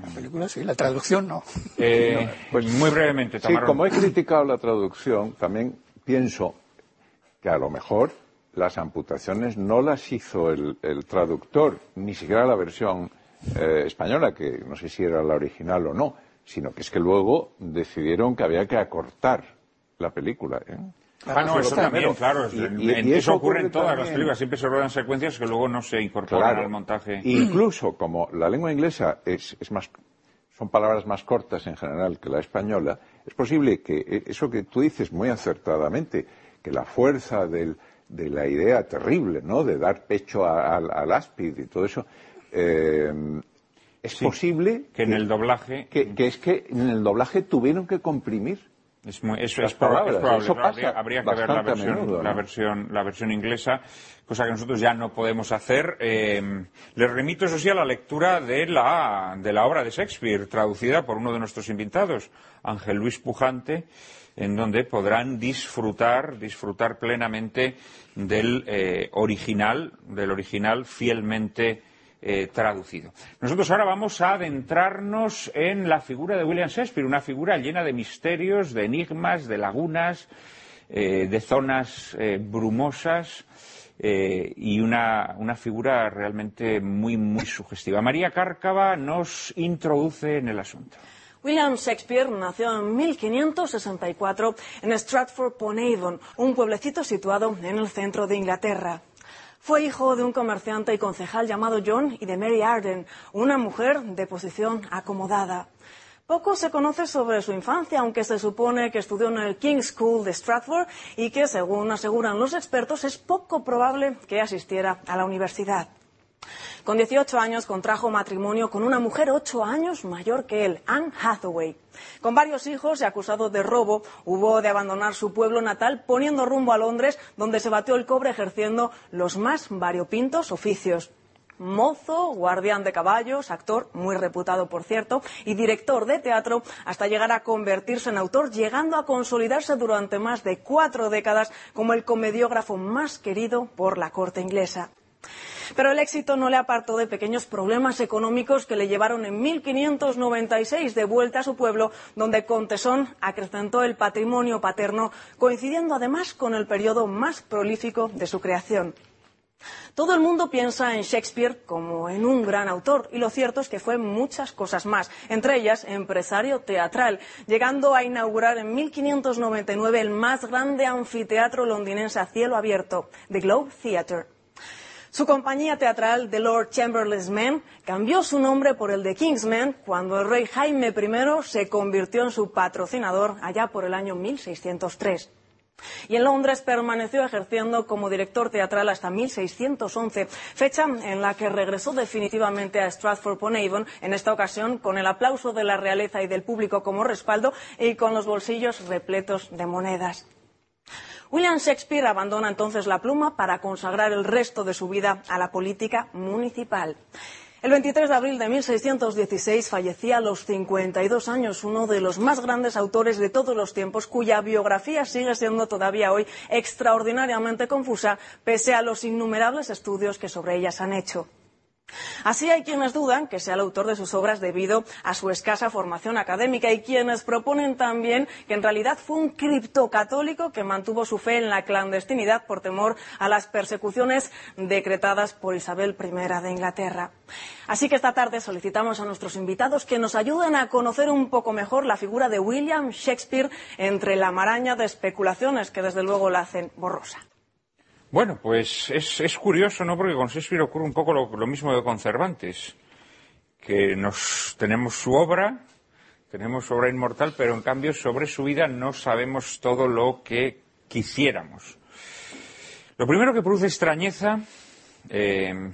la película sí, la traducción no. Eh, pues muy brevemente, Sí, como he criticado la traducción, también pienso que a lo mejor las amputaciones no las hizo el, el traductor, ni siquiera la versión eh, española, que no sé si era la original o no, sino que es que luego decidieron que había que acortar la película. ¿eh? Ah, no, eso también, claro. es- y- en- y- en- y eso eso ocurre en todas las películas. Siempre se ruedan secuencias que luego no se incorporan Claro. al montaje. Incluso como la lengua inglesa es, es más, son palabras más cortas en general que la española, es posible que eh, eso que tú dices muy acertadamente, que la fuerza del- de la idea terrible, ¿no? De dar pecho a- al- al áspid y todo eso, eh, es Sí, posible que en el doblaje que, que es que en el doblaje tuvieron que comprimir. Es muy- eso Las es, proba- palabras, es probable. eso pasa habría, habría que ver la versión, la versión inglesa, cosa que nosotros ya no podemos hacer. Eh, les remito, eso sí, a la lectura de la, de la obra de Shakespeare, traducida por uno de nuestros invitados, Ángel Luis Pujante, en donde podrán disfrutar, disfrutar plenamente del eh, original, del original fielmente eh, traducido. Nosotros ahora vamos a adentrarnos en la figura de William Shakespeare, una figura llena de misterios, de enigmas, de lagunas, eh, de zonas eh, brumosas y una, una figura realmente muy, muy sugestiva. María Cárcava nos introduce en el asunto. William Shakespeare nació en 1564 en Stratford-upon-Avon, un pueblecito situado en el centro de Inglaterra. Fue hijo de un comerciante y concejal llamado John y de Mary Arden, una mujer de posición acomodada. Poco se conoce sobre su infancia, aunque se supone que estudió en el King's School de Stratford y que, según aseguran los expertos, es poco probable que asistiera a la universidad. Con 18 años contrajo matrimonio con una mujer ocho años mayor que él, Anne Hathaway. Con varios hijos y acusado de robo, hubo de abandonar su pueblo natal poniendo rumbo a Londres, donde se batió el cobre ejerciendo los más variopintos oficios. mozo, guardián de caballos, actor muy reputado por cierto, y director de teatro, hasta llegar a convertirse en autor, llegando a consolidarse durante más de cuatro décadas como el comediógrafo más querido por la corte inglesa. Pero el éxito no le apartó de pequeños problemas económicos que le llevaron en 1596 de vuelta a su pueblo, donde con tesón acrecentó el patrimonio paterno, coincidiendo además con el periodo más prolífico de su creación. Todo el mundo piensa en Shakespeare como en un gran autor, y lo cierto es que fue muchas cosas más, entre ellas empresario teatral, llegando a inaugurar en 1599 el más grande anfiteatro londinense a cielo abierto, The Globe Theatre. Su compañía teatral, The Lord Chamberlain's Men, cambió su nombre por el de Kingsmen cuando el rey Jaime I se convirtió en su patrocinador allá por el año 1603. Y en Londres permaneció ejerciendo como director teatral hasta 1611, fecha en la que regresó definitivamente a Stratford-upon-Avon, en esta ocasión con el aplauso de la realeza y del público como respaldo y con los bolsillos repletos de monedas. William Shakespeare abandona entonces la pluma para consagrar el resto de su vida a la política municipal. El 23 de abril de 1616 fallecía a los 52 años uno de los más grandes autores de todos los tiempos, cuya biografía sigue siendo todavía hoy extraordinariamente confusa, pese a los innumerables estudios que sobre ella se han hecho. Así hay quienes dudan que sea el autor de sus obras debido a su escasa formación académica y quienes proponen también que en realidad fue un criptocatólico que mantuvo su fe en la clandestinidad por temor a las persecuciones decretadas por Isabel I de Inglaterra. Así que esta tarde solicitamos a nuestros invitados que nos ayuden a conocer un poco mejor la figura de William Shakespeare entre la maraña de especulaciones que desde luego la hacen borrosa. Bueno, pues es, curioso, ¿no? Porque con Shakespeare ocurre un poco lo, mismo que con Cervantes, que nos tenemos su obra, tenemos su obra inmortal, pero en cambio sobre su vida no sabemos todo lo que quisiéramos. Lo primero que produce extrañeza eh,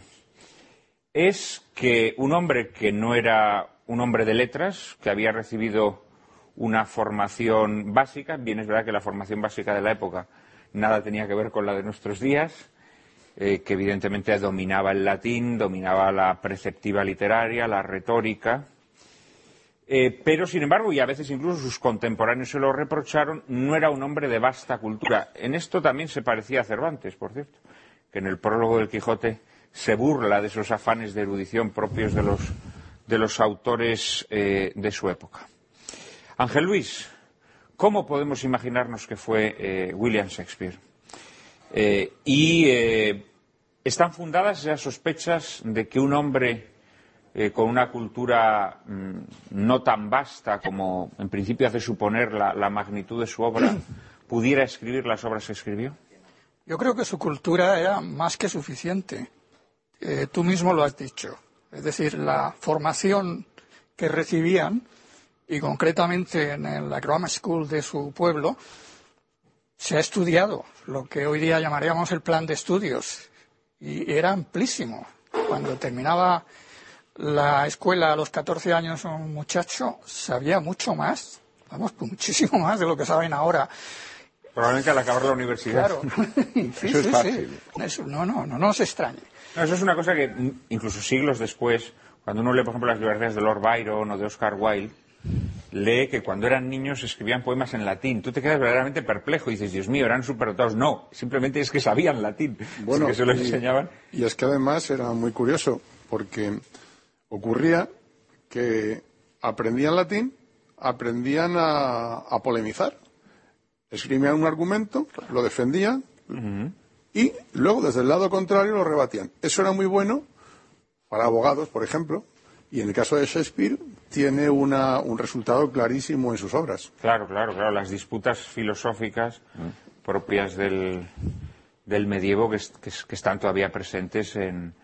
es que un hombre que no era un hombre de letras, que había recibido una formación básica, bien es verdad que la formación básica de la época nada tenía que ver con la de nuestros días, eh, que evidentemente dominaba el latín, dominaba la preceptiva literaria, la retórica, eh, pero sin embargo, y a veces incluso sus contemporáneos se lo reprocharon, no era un hombre de vasta cultura. En esto también se parecía a Cervantes, por cierto, que en el prólogo del Quijote se burla de esos afanes de erudición propios de los, de los autores eh, de su época. Ángel Luis, ¿Cómo podemos imaginarnos que fue eh, William Shakespeare? Eh, y eh, están fundadas esas sospechas de que un hombre con una cultura mm, no tan vasta como en principio hace suponer la, magnitud de su obra, pudiera escribir las obras que escribió? Yo creo que su cultura era más que suficiente. tú mismo lo has dicho. Es decir, la formación que recibían y concretamente en la Grammar School de su pueblo, se ha estudiado lo que hoy día llamaríamos el plan de estudios y era amplísimo. Cuando terminaba la escuela a los 14 años un muchacho sabía mucho más, vamos, muchísimo más de lo que saben ahora. Probablemente al acabar la universidad. Claro. eso es fácil. no, no, no, no se extrañe. eso es una cosa que incluso siglos después, cuando uno lee, por ejemplo, las biografías de Lord Byron o de Oscar Wilde, lee que cuando eran niños escribían poemas en latín. Tú te quedas verdaderamente perplejo y dices, Dios mío, eran superdotados. No, simplemente es que sabían latín. Bueno, que se lo enseñaban. Y es que además era muy curioso, porque ocurría que aprendían latín, aprendían a, polemizar. Escribían un argumento, lo defendían y luego desde el lado contrario lo rebatían. Eso era muy bueno para abogados, por ejemplo, y en el caso de Shakespeare tiene un resultado clarísimo en sus obras. Claro, claro, claro. Las disputas filosóficas propias del, del medievo que, están todavía presentes en,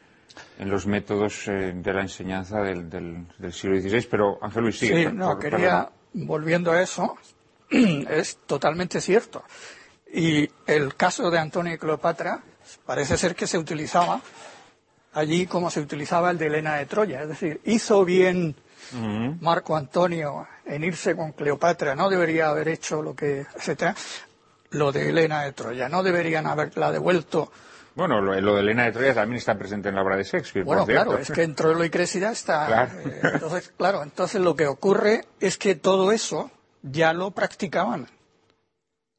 en los métodos eh, de la enseñanza del, del, siglo XVI. Pero, Ángel Luis, sigue. Sí, no, quería, volviendo a eso, es totalmente cierto. Y el caso de Antonio y Cleopatra parece ser que se utilizaba allí como se utilizaba el de Elena de Troya. Es decir, hizo bien Marco Antonio en irse con Cleopatra, no debería haber hecho lo que, etcétera, lo de Elena de Troya, no deberían haberla devuelto Bueno, lo, lo de Elena de Troya también está presente en la obra de Shakespeare. Bueno, por claro, es que en Troilo y Crésida está. Claro. eh, entonces, claro, entonces lo que ocurre es que todo eso ya lo practicaban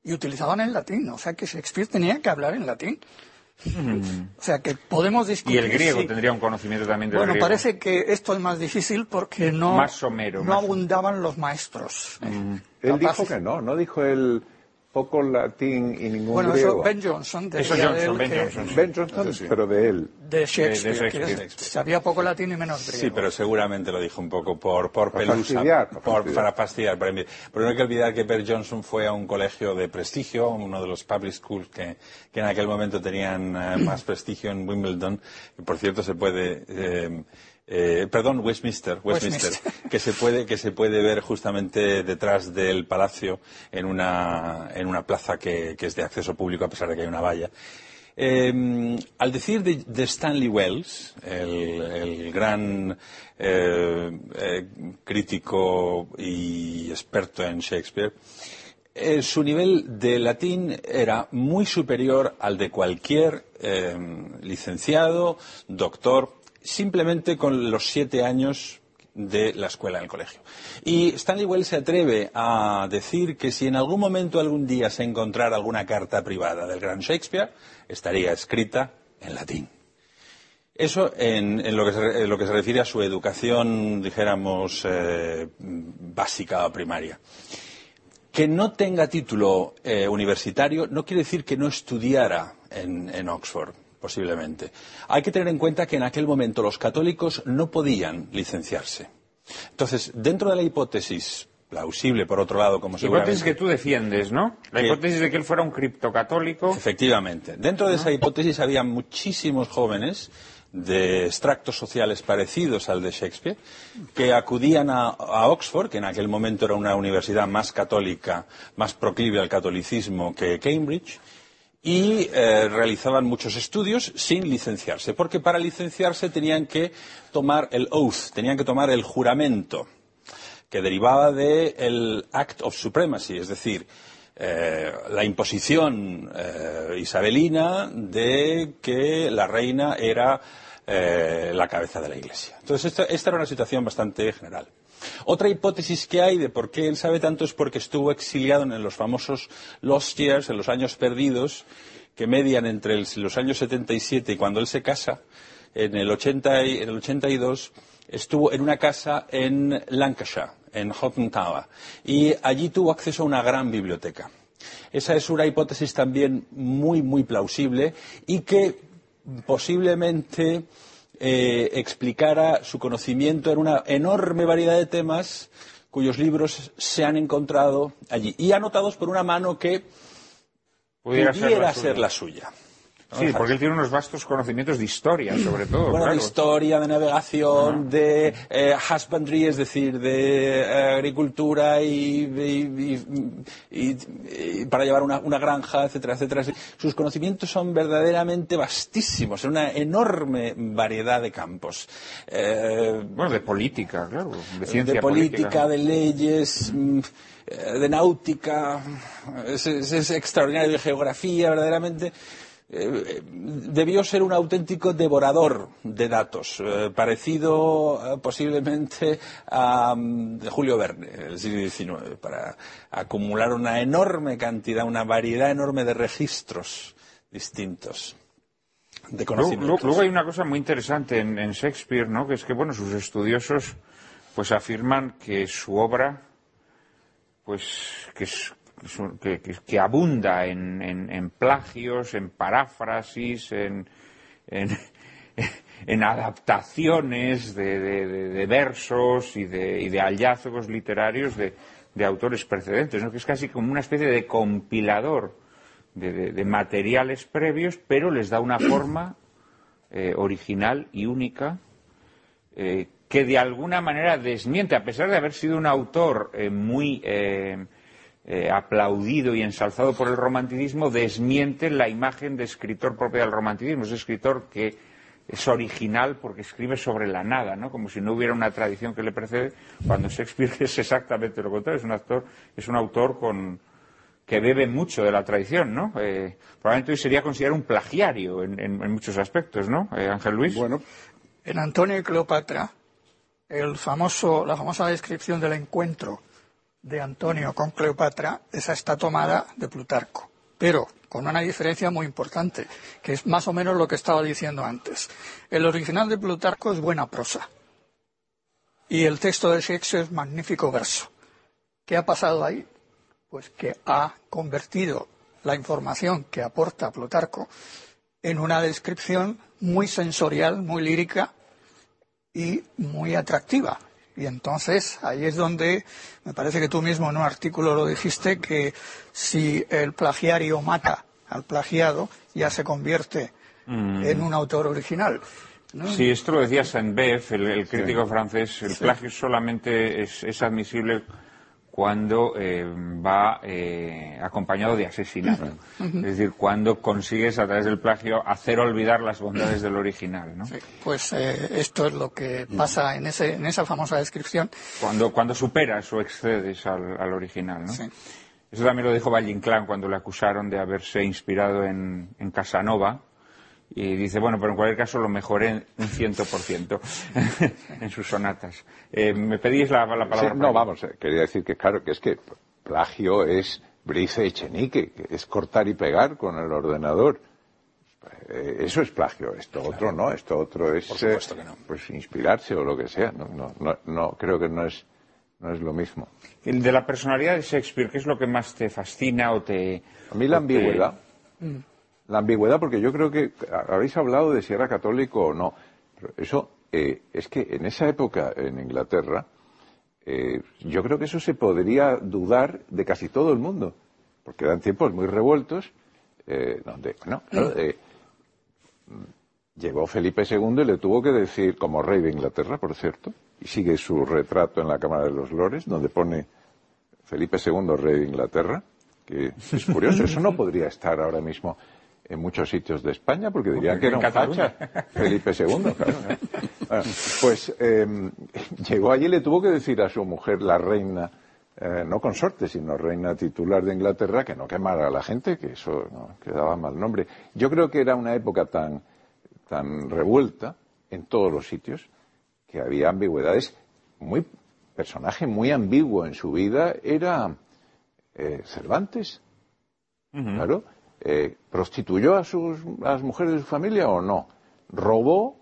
y utilizaban el latín. O sea que Shakespeare tenía que hablar en latín. O sea que podemos Mm. Y discutir. el griego si- tendría un conocimiento también del Bueno, griego. parece que esto es más difícil porque no, Más somero, no más- abundaban los maestros. eh. Él dijo que no, no dijo él poco latín y ningún Bueno, griego. eso Ben Jonson Eso decía Johnson, de él Ben que- Jonson, sí. Ben Jonson, pero de él. de Shakespeare, De- de que Shakespeare. sabía poco latín y menos griego. Sí, pero seguramente lo dijo un poco por, por Para pelusa, fastidiar, para por- fastidiar. para fastidiar. Pero no hay que olvidar que Per Johnson fue a un colegio de prestigio, uno de los public schools que, que en aquel momento tenían eh, más prestigio en Wimbledon, que por cierto se puede, eh, eh, perdón, Westminster, Westminster, Westminster. que se puede que se puede ver justamente detrás del palacio en una en una plaza que, que es de acceso público a pesar de que hay una valla. Eh, al decir de, de Stanley Wells, el, el gran eh, eh, crítico y experto en Shakespeare, eh, su nivel de latín era muy superior al de cualquier eh, licenciado, doctor, simplemente con los siete años de la escuela en el colegio. Y Stanley Wells se atreve a decir que si en algún momento, algún día, se encontrara alguna carta privada del gran Shakespeare, estaría escrita en latín. Eso en, en lo, que se, lo que se refiere a su educación, dijéramos, eh, básica o primaria. Que no tenga título eh, universitario no quiere decir que no estudiara en Oxford, posiblemente. Hay que tener en cuenta que en aquel momento los católicos no podían licenciarse. Entonces, dentro de la hipótesis plausible, por otro lado, como seguramente... Hipótesis que tú defiendes, ¿no? La hipótesis de que él fuera un criptocatólico. Efectivamente. Dentro de esa hipótesis había muchísimos jóvenes de extractos sociales parecidos al de Shakespeare, que acudían a, a Oxford, que en aquel momento era una universidad más católica, más proclive al catolicismo que Cambridge, y eh, realizaban muchos estudios sin licenciarse, porque para licenciarse tenían que tomar el oath, tenían que tomar el juramento que derivaba del Act of Supremacy, es decir, eh, la imposición eh, isabelina de que la reina era la cabeza de la Iglesia. Entonces, esta era una situación bastante general. Otra hipótesis que hay de por qué él sabe tanto es porque estuvo exiliado en los famosos Lost Years, en los años perdidos, que median entre los años 77 y cuando él se casa, en el, 80 y- en el 82, estuvo en una casa en Lancashire, en Houghton Tower, y allí tuvo acceso a una gran biblioteca. Esa es una hipótesis también muy, muy plausible y que posiblemente eh, explicara su conocimiento en una enorme variedad de temas cuyos libros se han encontrado allí y anotados por una mano que Pudiera pudiera ser la suya. Sí, porque él tiene unos vastos conocimientos de historia, sobre todo. Bueno, claro. de historia, de navegación, de eh, husbandry, es decir, de eh, agricultura y, y- y- y- y para llevar una, una granja, etcétera, etcétera. Sus conocimientos son verdaderamente vastísimos, en una enorme variedad de campos. Eh, Bueno, de política, claro. De ciencia de política, política. de leyes, mm, eh, de náutica, es, es- es extraordinario, de geografía, verdaderamente. Eh, eh, debió ser un auténtico devorador de datos, eh, parecido eh, posiblemente a mm, de Julio Verne, el siglo XIX, para acumular una enorme cantidad, una variedad enorme de registros distintos de Luego, conocimientos. luego- luego hay una cosa muy interesante en, en Shakespeare, ¿no? Que es que, bueno, sus estudiosos pues afirman que su obra pues que, es- que abunda en, en- en plagios, en paráfrasis, en, en, adaptaciones de, versos y de, hallazgos literarios de, autores precedentes, que es casi como una especie de compilador de, materiales previos, pero les da una forma eh, original y única eh, que de alguna manera desmiente, a pesar de haber sido un autor eh, muy eh, aplaudido y ensalzado por el romanticismo, desmiente la imagen de escritor propio del romanticismo. Es un escritor que es original porque escribe sobre la nada, ¿no? Como si no hubiera una tradición que le precede, cuando Shakespeare es exactamente lo contrario, es un actor, es un autor con, que bebe mucho de la tradición, ¿no? Eh, probablemente hoy sería considerado un plagiario en muchos aspectos, ¿no? Eh, Ángel Luis. Bueno, En Antonio y Cleopatra, el famoso, la famosa descripción del encuentro de Antonio con Cleopatra, esa está tomada de Plutarco, pero con una diferencia muy importante, que es más o menos lo que estaba diciendo antes. El original de Plutarco es buena prosa y el texto de Shakespeare es magnífico verso. ¿Qué ha pasado ahí? Pues que ha convertido la información que aporta Plutarco en una descripción muy sensorial, muy lírica y muy atractiva. Y entonces ahí es donde me parece que tú mismo en un artículo lo dijiste que si el plagiario mata al plagiado ya se convierte en un autor original. ¿no? Sí, esto lo decía Saint-Beuve, el, el crítico francés. El plagio solamente es, es admisible cuando eh, va eh, acompañado de asesinato. Es decir, cuando consigues a través del plagio hacer olvidar las bondades del original. ¿no? Sí, Pues eh, esto es lo que pasa en, ese, en esa famosa descripción. Cuando, cuando superas o excedes al, al original. ¿no? Sí. Eso también lo dijo Valle Inclán cuando le acusaron de haberse inspirado en, en Casanova. Y dice, bueno, pero en cualquier caso lo mejoré un ciento por ciento en sus sonatas. Eh, ¿Me pedís la, la Sí, palabra? no, vamos, eh, quería decir que claro, que es que plagio es Brice Echenique, que es cortar y pegar con el ordenador. Eh, eso es plagio, esto otro no, esto otro es Por supuesto eh, que no. pues inspirarse o lo que sea. No, no, no, no, creo que no es, no es lo mismo. El de la personalidad de Shakespeare, ¿qué es lo que más te fascina o te... A mí la te- ambigüedad, la ambigüedad, porque yo creo que habéis hablado de si era católico o no. Pero eso eh, es que en esa época en Inglaterra, eh, yo creo que eso se podría dudar de casi todo el mundo, porque eran tiempos muy revueltos, eh, donde, bueno, claro, llegó Felipe II y le tuvo que decir, como rey de Inglaterra, por cierto, y sigue su retrato en la Cámara de los Lores, donde pone Felipe II, rey de Inglaterra, que es curioso, eso no podría estar ahora mismo en muchos sitios de España, porque dirían que era un facha, Felipe II. claro. Bueno, pues eh, llegó allí y le tuvo que decir a su mujer, la reina, eh, no consorte, sino reina titular de Inglaterra, que no quemara a la gente, que eso no, que daba mal nombre. Yo creo que era una época tan, tan revuelta en todos los sitios que había ambigüedades. Muy personaje muy ambiguo en su vida era eh, Cervantes. Claro. Eh, ¿Prostituyó a, sus, a las mujeres de su familia o no? ¿Robó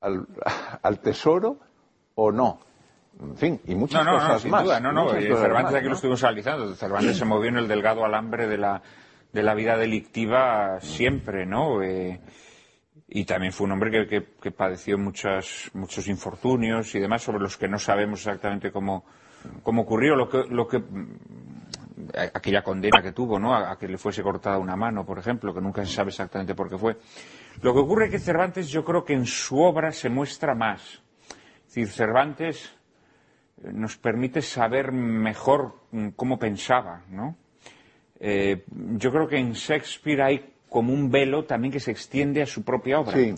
al, al tesoro o no? En fin, y muchas No, no, no, cosas sin más. duda, no, no. cosas Cervantes más, aquí lo estuvimos analizando. Cervantes se movió en el delgado alambre de la, de la vida delictiva siempre, ¿no? Eh, y también fue un hombre que, que- que padeció muchas, muchos infortunios y demás sobre los que no sabemos exactamente cómo, cómo ocurrió. Lo que, lo que, mm, aquella condena que tuvo, ¿no? A, que le fuese cortada una mano, por ejemplo, que nunca se sabe exactamente por qué fue. Lo que ocurre es que Cervantes yo creo que en su obra se muestra más. Es decir, Cervantes nos permite saber mejor mm, cómo pensaba, ¿no? Eh, yo creo que en Shakespeare hay como un velo también que se extiende a su propia obra. Sí.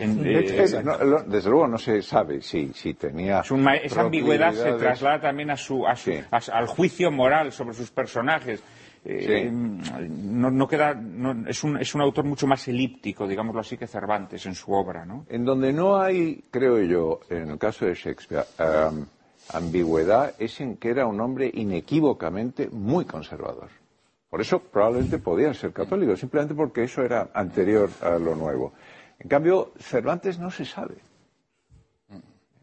En- Es eh, que, no, lo- desde luego no se sabe si, si tenía. es un esa ambigüedad se traslada también a su, a su- Sí. a- al juicio moral sobre sus personajes. Eh, Sí. no, no queda, no- es, un, es un autor mucho más elíptico, digámoslo así, que Cervantes en su obra, ¿no? En donde no hay, creo yo, en el caso de Shakespeare, am, ambigüedad es en que era un hombre inequívocamente muy conservador. Por eso probablemente podía ser católico, simplemente porque eso era anterior a lo nuevo. En cambio, Cervantes no se sabe.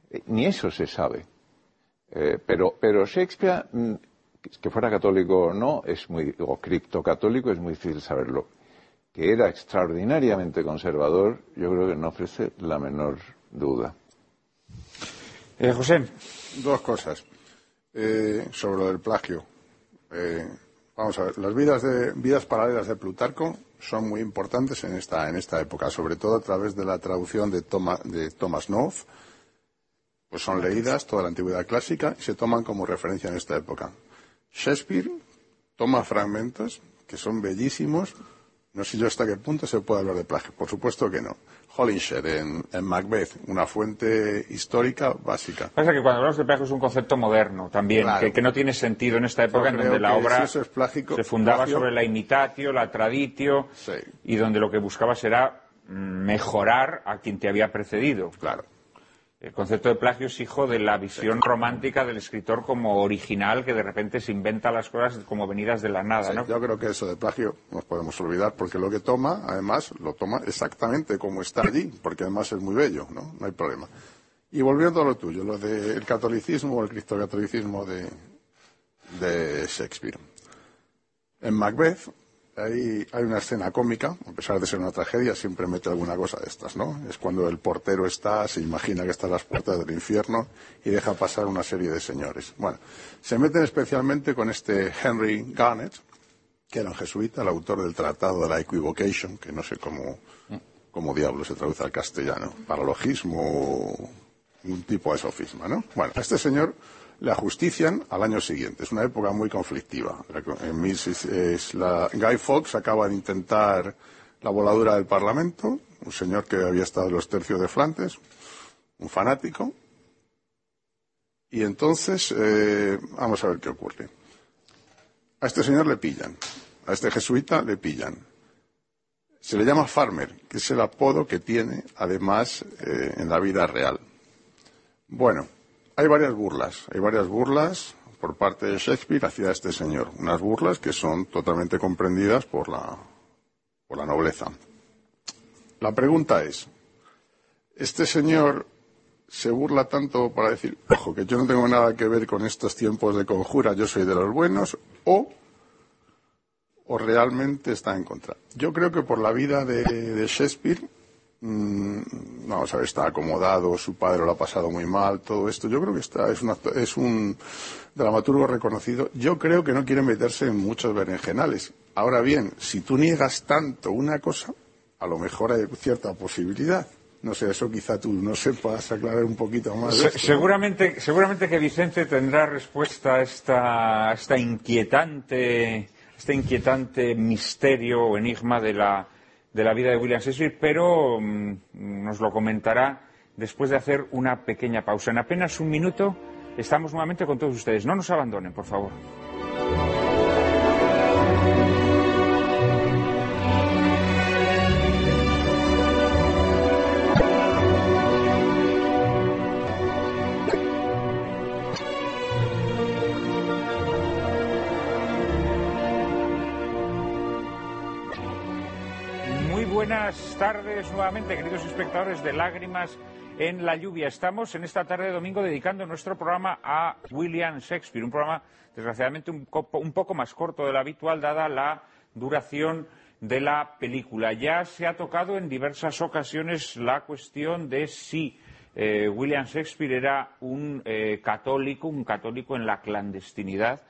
Eh, Ni eso se sabe. Eh, pero, pero Shakespeare, mm, que fuera católico o no, es muy, o criptocatólico, es muy difícil saberlo. Que era extraordinariamente conservador, yo creo que no ofrece la menor duda. Eh, José, Dos cosas. Eh, sobre lo del plagio. Eh, vamos a ver, las vidas, de, vidas paralelas de Plutarco son muy importantes en esta, en esta época, sobre todo a través de la traducción de, Toma- de Thomas North. Pues son leídas toda la antigüedad clásica y se toman como referencia en esta época. Shakespeare toma fragmentos que son bellísimos No sé yo hasta qué punto se puede hablar de plagio. Por supuesto que no. Holinshed en, en Macbeth, una fuente histórica básica. Pasa que cuando hablamos de plagio es un concepto moderno también, Claro. que, que no tiene sentido en esta época en donde la obra si eso es plágico- se fundaba plagio- sobre la imitatio, la traditio, Sí. y donde lo que buscabas era mm, mejorar a quien te había precedido. Claro. El concepto de plagio es hijo de la visión romántica del escritor como original que de repente se inventa las cosas como venidas de la nada, Sí, ¿no? Yo creo que eso de plagio nos podemos olvidar porque lo que toma, además, lo toma exactamente como está allí, porque además es muy bello, ¿no? No hay problema. Y volviendo a lo tuyo, lo del catolicismo o el cristocatolicismo de, de Shakespeare. En Macbeth hay, una escena cómica, a pesar de ser una tragedia, siempre mete alguna cosa de estas, ¿no? Es cuando el portero está, se imagina que está a las puertas del infierno y deja pasar una serie de señores. Bueno, se meten especialmente con este Henry Garnet, que era un jesuita, el autor del Tratado de la Equivocation, que no sé cómo, cómo diablo se traduce al castellano, paralogismo un tipo de sofisma, ¿no? Bueno, este señor le ajustician al año siguiente. Es una época muy conflictiva. La- En es la- Guy Fawkes acaba de intentar la voladura del Parlamento, un señor que había estado en los tercios de Flandes, un fanático. Y entonces, eh, vamos a ver qué ocurre. A este señor le pillan, a este jesuita le pillan. Se le llama Farmer, que es el apodo que tiene, además, eh, en la vida real. Bueno, hay varias burlas, hay varias burlas por parte de Shakespeare hacia este señor. Unas burlas que son totalmente comprendidas por la, por la nobleza. La pregunta es, ¿este señor se burla tanto para decir, ojo, que yo no tengo nada que ver con estos tiempos de conjura, yo soy de los buenos, o, o realmente está en contra? Yo creo que por la vida de, de Shakespeare, vamos a ver, está acomodado, su padre lo ha pasado muy mal, todo esto. Yo creo que está, es, es un dramaturgo reconocido. Yo creo que no quiere meterse en muchos berenjenales. Ahora bien, si tú niegas tanto una cosa, a lo mejor hay cierta posibilidad. No sé, eso quizá tú no sepas aclarar un poquito más. Se- esto, ¿no? seguramente, seguramente que Vicente tendrá respuesta a esta, a esta inquietante, este inquietante misterio o enigma de la, de la vida de William Shakespeare, pero mm, nos lo comentará después de hacer una pequeña pausa. En apenas un minuto estamos nuevamente con todos ustedes. No nos abandonen, por favor. Buenas tardes nuevamente, queridos espectadores de Lágrimas en la Lluvia. Estamos en esta tarde de domingo dedicando nuestro programa a William Shakespeare, un programa desgraciadamente un, poco más corto de lo habitual dada la duración de la película. Ya se ha tocado en diversas ocasiones la cuestión de si eh, William Shakespeare era un eh, católico, un católico en la clandestinidad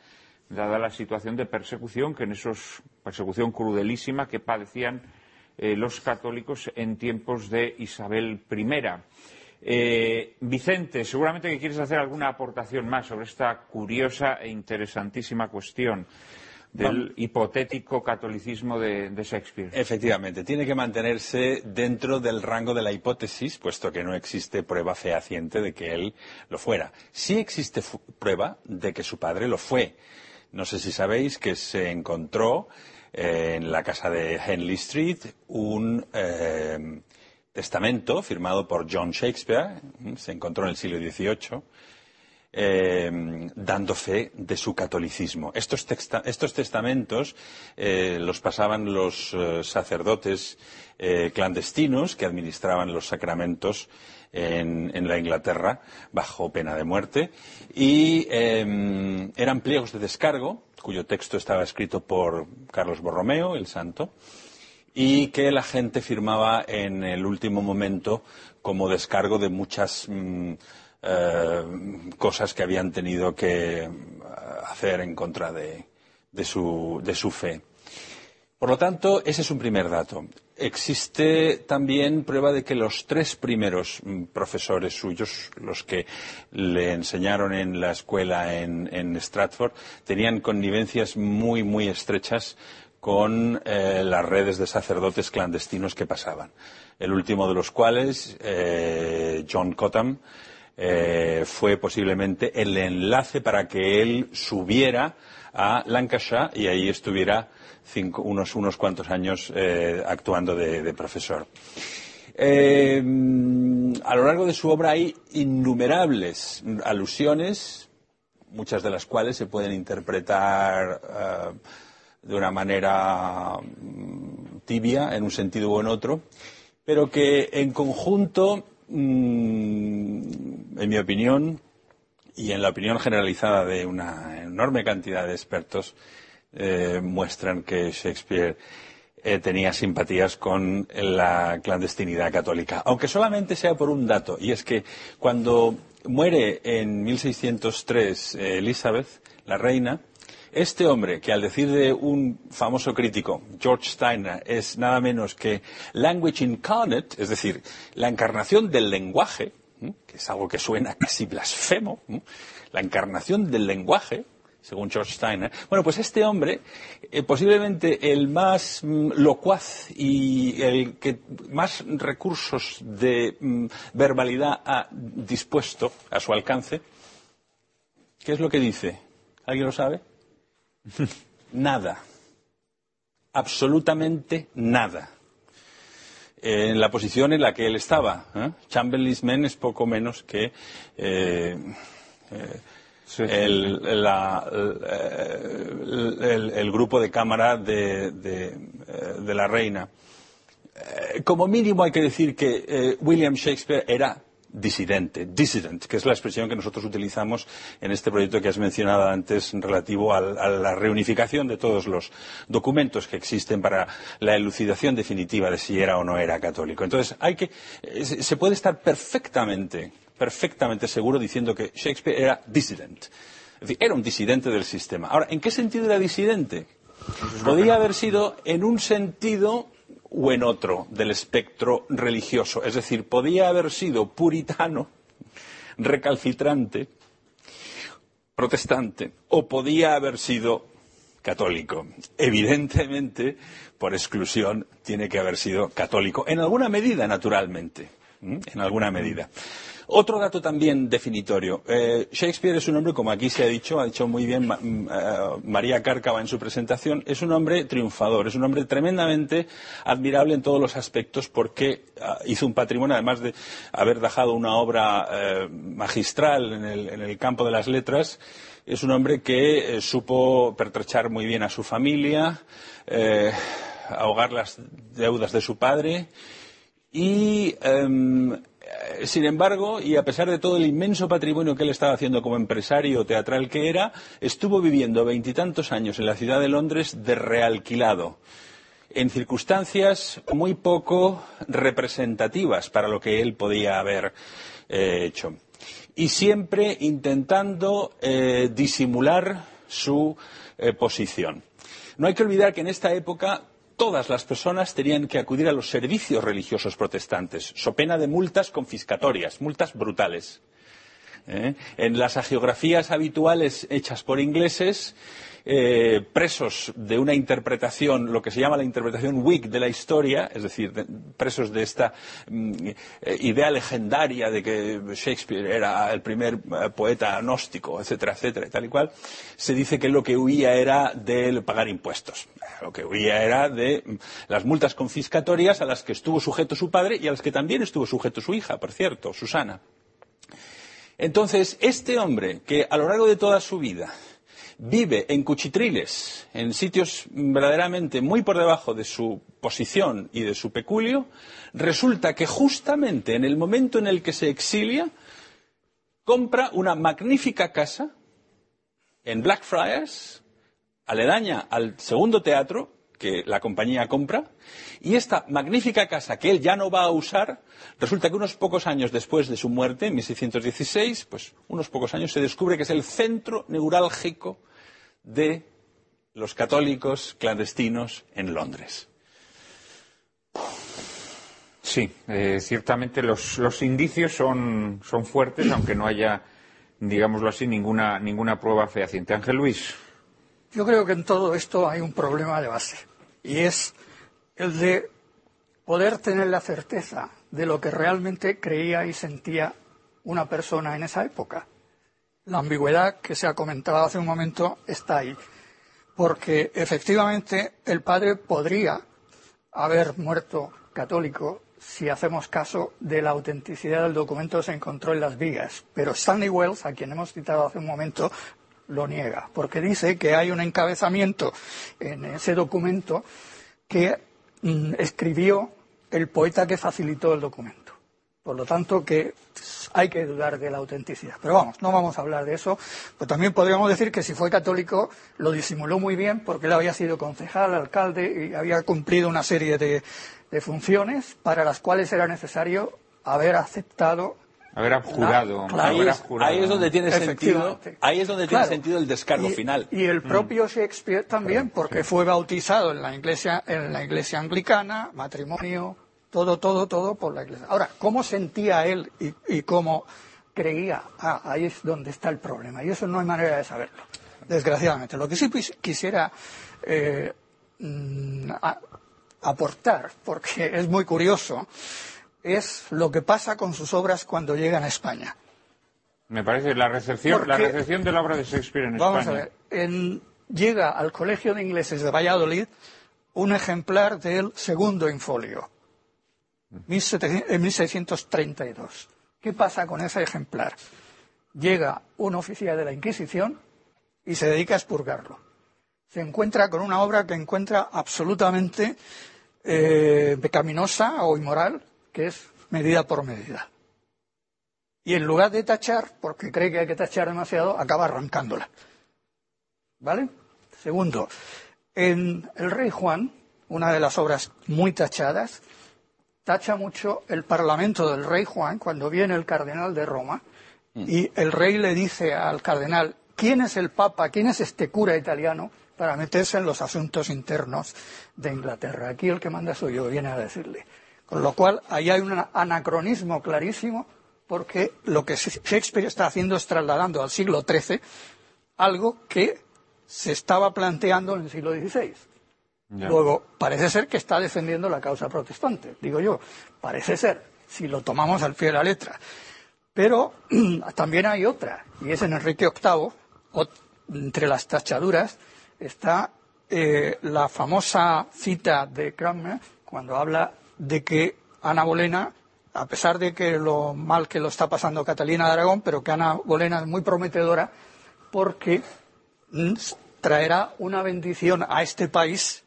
dada la situación de persecución que en esos persecución crudelísima que padecían eh, los católicos en tiempos de Isabel I. Eh, Vicente, seguramente que quieres hacer alguna aportación más sobre esta curiosa e interesantísima cuestión del hipotético catolicismo de, de Shakespeare. Efectivamente, tiene que mantenerse dentro del rango de la hipótesis, puesto que no existe prueba fehaciente de que él lo fuera. Sí existe prueba de que su padre lo fue. No sé si sabéis que se encontró eh, en la casa de Henley Street un eh, testamento firmado por John Shakespeare, mm, se encontró en el siglo XVIII, eh, dando fe de su catolicismo. Estos, testamentos eh, los pasaban los eh, sacerdotes eh, clandestinos que administraban los sacramentos en, la Inglaterra bajo pena de muerte y eh, eran pliegos de descargo cuyo texto estaba escrito por Carlos Borromeo, el santo, y que la gente firmaba en el último momento como descargo de muchas mm, eh, cosas que habían tenido que eh, hacer en contra de su fe. Por lo tanto, ese es un primer dato. Existe también prueba de que los tres primeros mm, profesores suyos, los que le enseñaron en la escuela en, Stratford, tenían connivencias muy, muy estrechas con eh, las redes de sacerdotes clandestinos que pasaban. El último de los cuales, eh, John Cottam, eh, fue posiblemente el enlace para que él subiera a Lancashire y ahí estuviera cinco, unos, unos cuantos años eh, actuando de, profesor. Eh, a lo largo de su obra hay innumerables alusiones, muchas de las cuales se pueden interpretar uh, de una manera um, tibia, en un sentido u en otro, pero que en conjunto, um, en mi opinión, y en la opinión generalizada de una enorme cantidad de expertos, eh, muestran que Shakespeare eh, tenía simpatías con la clandestinidad católica, aunque solamente sea por un dato, y es que cuando muere en 1603 eh, Elizabeth, la reina, este hombre, que al decir de un famoso crítico, George Steiner, es nada menos que language incarnate, es decir, la encarnación del lenguaje, que es algo que suena casi blasfemo, la encarnación del lenguaje, según George Steiner. Bueno, pues este hombre, eh, posiblemente el más mm, locuaz y el que más recursos de mm, verbalidad ha dispuesto a su alcance, ¿qué es lo que dice? ¿Alguien lo sabe? nada. Absolutamente nada. En la posición en la que él estaba. ¿eh? Chamberlain's Men es poco menos que. Eh, eh, Sí. El, grupo de cámara de, de, de, la reina. Como mínimo hay que decir que eh, William Shakespeare era disidente, dissident, que es la expresión que nosotros utilizamos en este proyecto que has mencionado antes relativo a, a, la reunificación de todos los documentos que existen para la elucidación definitiva de si era o no era católico. Entonces, hay que, se puede estar perfectamente perfectamente seguro diciendo que Shakespeare era dissident. Es decir, era un disidente del sistema. Ahora, ¿en qué sentido era disidente? Podría haber sido en un sentido o en otro del espectro religioso. Es decir, podía haber sido puritano, recalcitrante, protestante, o podía haber sido católico. Evidentemente, por exclusión, tiene que haber sido católico. En alguna medida, naturalmente. En alguna medida. Otro dato también definitorio. Eh, Shakespeare es un hombre, como aquí se ha dicho, ha dicho muy bien uh, María Cárcava en su presentación, es un hombre triunfador, es un hombre tremendamente admirable en todos los aspectos porque uh, hizo un patrimonio, además de haber dejado una obra uh, magistral en el, en el, campo de las letras, es un hombre que eh, supo pertrechar muy bien a su familia, eh, ahogar las deudas de su padre y um, sin embargo, y a pesar de todo el inmenso patrimonio que él estaba haciendo como empresario teatral que era, estuvo viviendo veintitantos años en la ciudad de Londres de realquilado, en circunstancias muy poco representativas para lo que él podía haber eh, hecho. Y siempre intentando eh, disimular su eh, posición. No hay que olvidar que en esta época todas las personas tenían que acudir a los servicios religiosos protestantes, so pena de multas confiscatorias, multas brutales. ¿Eh? En las agiografías habituales hechas por ingleses, eh, presos de una interpretación, lo que se llama la interpretación Whig de la historia, es decir, de, presos de esta mm, eh, idea legendaria de que Shakespeare era el primer eh, poeta gnóstico, etcétera, etcétera, y tal y cual, se dice que lo que huía era de pagar impuestos. Lo que huía era de mm, las multas confiscatorias a las que estuvo sujeto su padre y a las que también estuvo sujeto su hija, por cierto, Susana. Entonces, este hombre que a lo largo de toda su vida vive en cuchitriles, en sitios verdaderamente muy por debajo de su posición y de su peculio, resulta que justamente en el momento en el que se exilia, compra una magnífica casa en Blackfriars, aledaña al segundo teatro que la compañía compra, y esta magnífica casa que él ya no va a usar, resulta que unos pocos años después de su muerte, en 1616, pues unos pocos años, se descubre que es el centro neurálgico de los católicos clandestinos en Londres. Sí, eh, ciertamente los, los indicios son, son, fuertes, aunque no haya, digámoslo así, ninguna, ninguna prueba fehaciente. Ángel Luis. Yo creo que en todo esto hay un problema de base. y es el de poder tener la certeza de lo que realmente creía y sentía una persona en esa época. La ambigüedad que se ha comentado hace un momento está ahí, porque efectivamente el padre podría haber muerto católico si hacemos caso de la autenticidad del documento que se encontró en las vigas. Pero Stanley Wells, a quien hemos citado hace un momento, lo niega, porque dice que hay un encabezamiento en ese documento que mm, escribió el poeta que facilitó el documento. Por lo tanto, que hay que dudar de la autenticidad. Pero vamos, no vamos a hablar de eso. Pero también podríamos decir que si fue católico lo disimuló muy bien porque él había sido concejal, alcalde y había cumplido una serie de, de funciones para las cuales era necesario haber aceptado haber abjurado, ahí, es, ahí, es, donde tiene sentido ahí es donde tiene Claro. sentido el descargo y, final y el propio Shakespeare también porque fue bautizado en la iglesia en la iglesia anglicana matrimonio todo todo todo por la iglesia. Ahora cómo sentía él y, y cómo creía ah, ahí es donde está el problema y eso no hay manera de saberlo desgraciadamente. Lo que sí quis- quisiera eh, mm, a- aportar porque es muy curioso es lo que pasa con sus obras cuando llegan a España. Me parece la recepción, la recepción de la obra de Shakespeare en Vamos España. a ver, en- llega al Colegio de Ingleses de Valladolid un ejemplar del segundo infolio, 1700 en 1632. ¿Qué pasa con ese ejemplar? Llega un oficial de la Inquisición y se dedica a expurgarlo. Se encuentra con una obra que encuentra absolutamente eh, pecaminosa o inmoral, que es medida por medida. Y en lugar de tachar, porque cree que hay que tachar demasiado, acaba arrancándola. ¿Vale? Segundo, en El Rey Juan, una de las obras muy tachadas, tacha mucho el Parlamento del Rey Juan cuando viene el cardenal de Roma y el rey le dice al cardenal, ¿quién es el Papa, quién es este cura italiano para meterse en los asuntos internos de Inglaterra? Aquí el que manda soy yo, viene a decirle. Con lo cual, ahí hay un anacronismo clarísimo porque lo que Shakespeare está haciendo es trasladando al siglo XIII algo que se estaba planteando en el siglo XVI. Luego, parece ser que está defendiendo la causa protestante, digo yo. Parece ser, si lo tomamos al pie de la letra. Pero también hay otra, y es en Enrique VIII, entre las tachaduras, está eh, la famosa cita de Cranmer cuando habla de que Ana Bolena, a pesar de que lo mal que lo está pasando Catalina de Aragón, pero que Ana Bolena es muy prometedora porque mm, traerá una bendición a este país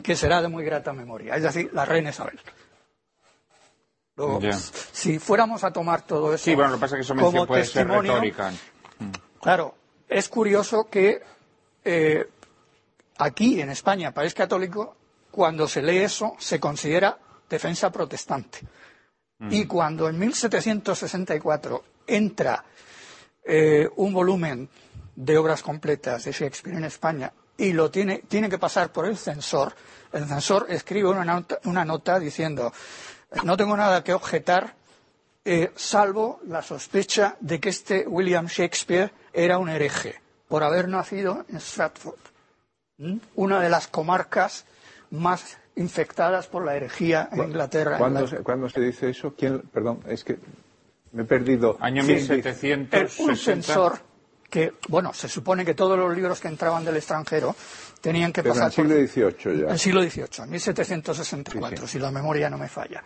que será de muy grata memoria, es decir, la reina Isabel. Luego, si fuéramos a tomar todo eso Sí, bueno, lo que pasa es que eso como puede ser testimonio, retórica. Claro, es curioso que eh, aquí en España, país católico, cuando se lee eso, se considera defensa protestante. Y cuando en 1764 entra eh, un volumen de obras completas de Shakespeare en España y lo tiene, tiene que pasar por el censor, el censor escribe una nota, una nota diciendo no tengo nada que objetar eh, salvo la sospecha de que este William Shakespeare era un hereje por haber nacido en Stratford, ¿m? una de las comarcas más infectadas por la herejía en Inglaterra. ¿Cuándo, En la- se- cuándo se dice eso? ¿Quién, perdón, es que me he perdido. Año ¿Quién dice? el- 1760. un censor que, bueno, se supone que todos los libros que entraban del extranjero tenían que Pero en pasar el siglo por XVIII ya. el siglo XVIII, en 1764, Sí, sí. si la memoria no me falla.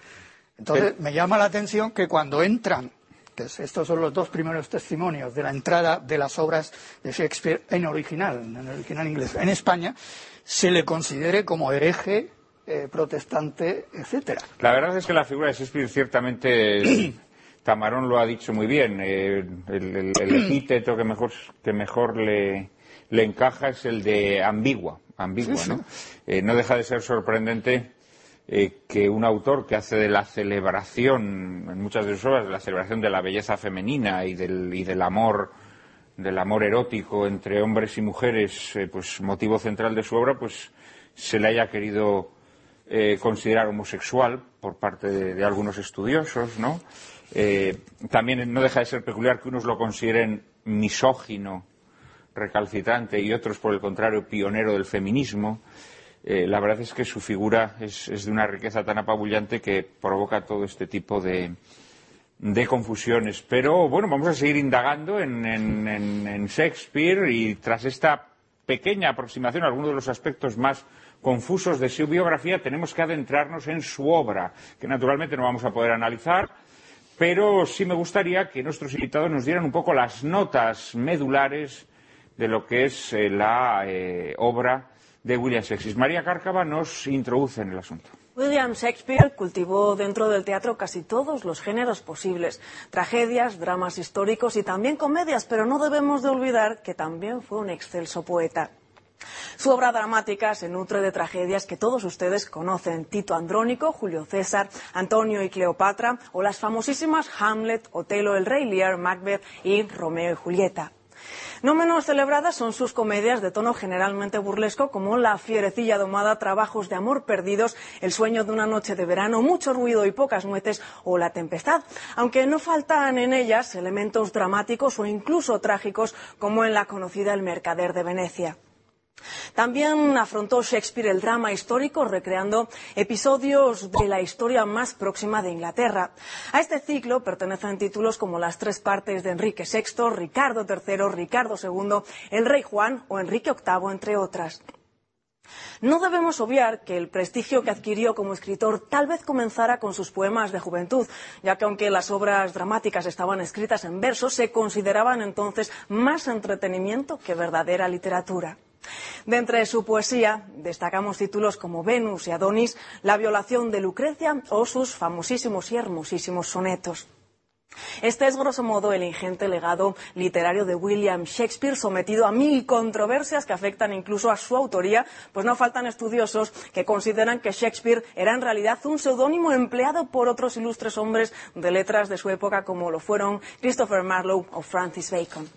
Entonces, me llama la atención que cuando entran, que es- estos son los dos primeros testimonios de la entrada de las obras de Shakespeare en original, en original inglés, en España, se le considere como hereje, eh, protestante, etcétera. La verdad es que la figura de Shakespeare ciertamente Tamarón lo ha dicho muy bien. eh, el, el- el epíteto que mejor que mejor le, le encaja es el de ambigua, ambigua, ¿no? Eh, no deja de ser sorprendente eh, que un autor que hace de la celebración en muchas de sus obras de la celebración de la belleza femenina y del y del amor del amor erótico entre hombres y mujeres, pues motivo central de su obra, pues se le haya querido considerar homosexual por parte de, de algunos estudiosos, ¿no? Eh, también no deja de ser peculiar que unos lo consideren misógino, recalcitrante y otros, por el contrario, pionero del feminismo. eh, la verdad es que su figura es, de una riqueza tan apabullante que provoca todo este tipo de, confusiones. Pero bueno, vamos a seguir indagando en, Shakespeare y tras esta pequeña aproximación a algunos de los aspectos más confusos de su biografía, tenemos que adentrarnos en su obra, que naturalmente no vamos a poder analizar, pero sí me gustaría que nuestros invitados nos dieran un poco las notas medulares de lo que es eh, la eh, obra de William Shakespeare. María Cárcava nos introduce en el asunto. William Shakespeare cultivó dentro del teatro casi todos los géneros posibles, tragedias, dramas históricos y también comedias, pero no debemos de olvidar que también fue un excelso poeta. Su obra dramática se nutre de tragedias que todos ustedes conocen, Tito Andrónico, Julio César, Antonio y Cleopatra, o las famosísimas Hamlet, Otelo, el Rey Lear, Macbeth y Romeo y Julieta. No menos celebradas son sus comedias de tono generalmente burlesco, como La fierecilla domada, Trabajos de amor perdidos, El sueño de una noche de verano, Mucho ruido y pocas nueces o La tempestad, aunque no faltan en ellas elementos dramáticos o incluso trágicos, como en la conocida El mercader de Venecia. También afrontó Shakespeare el drama histórico recreando episodios de la historia más próxima de Inglaterra. A este ciclo pertenecen títulos como las tres partes de Enrique VI, Ricardo III, Ricardo II, el rey Juan o Enrique VIII, entre otras. No debemos obviar que el prestigio que adquirió como escritor tal vez comenzara con sus poemas de juventud, ya que aunque las obras dramáticas estaban escritas en verso, se consideraban entonces más entretenimiento que verdadera literatura. De entre su poesía destacamos títulos como Venus y Adonis, La violación de Lucrecia o sus famosísimos y hermosísimos sonetos. Este es, grosso modo, el ingente legado literario de William Shakespeare, sometido a mil controversias que afectan incluso a su autoría, pues no faltan estudiosos que consideran que Shakespeare era en realidad un seudónimo empleado por otros ilustres hombres de letras de su época, como lo fueron Christopher Marlowe o Francis Bacon.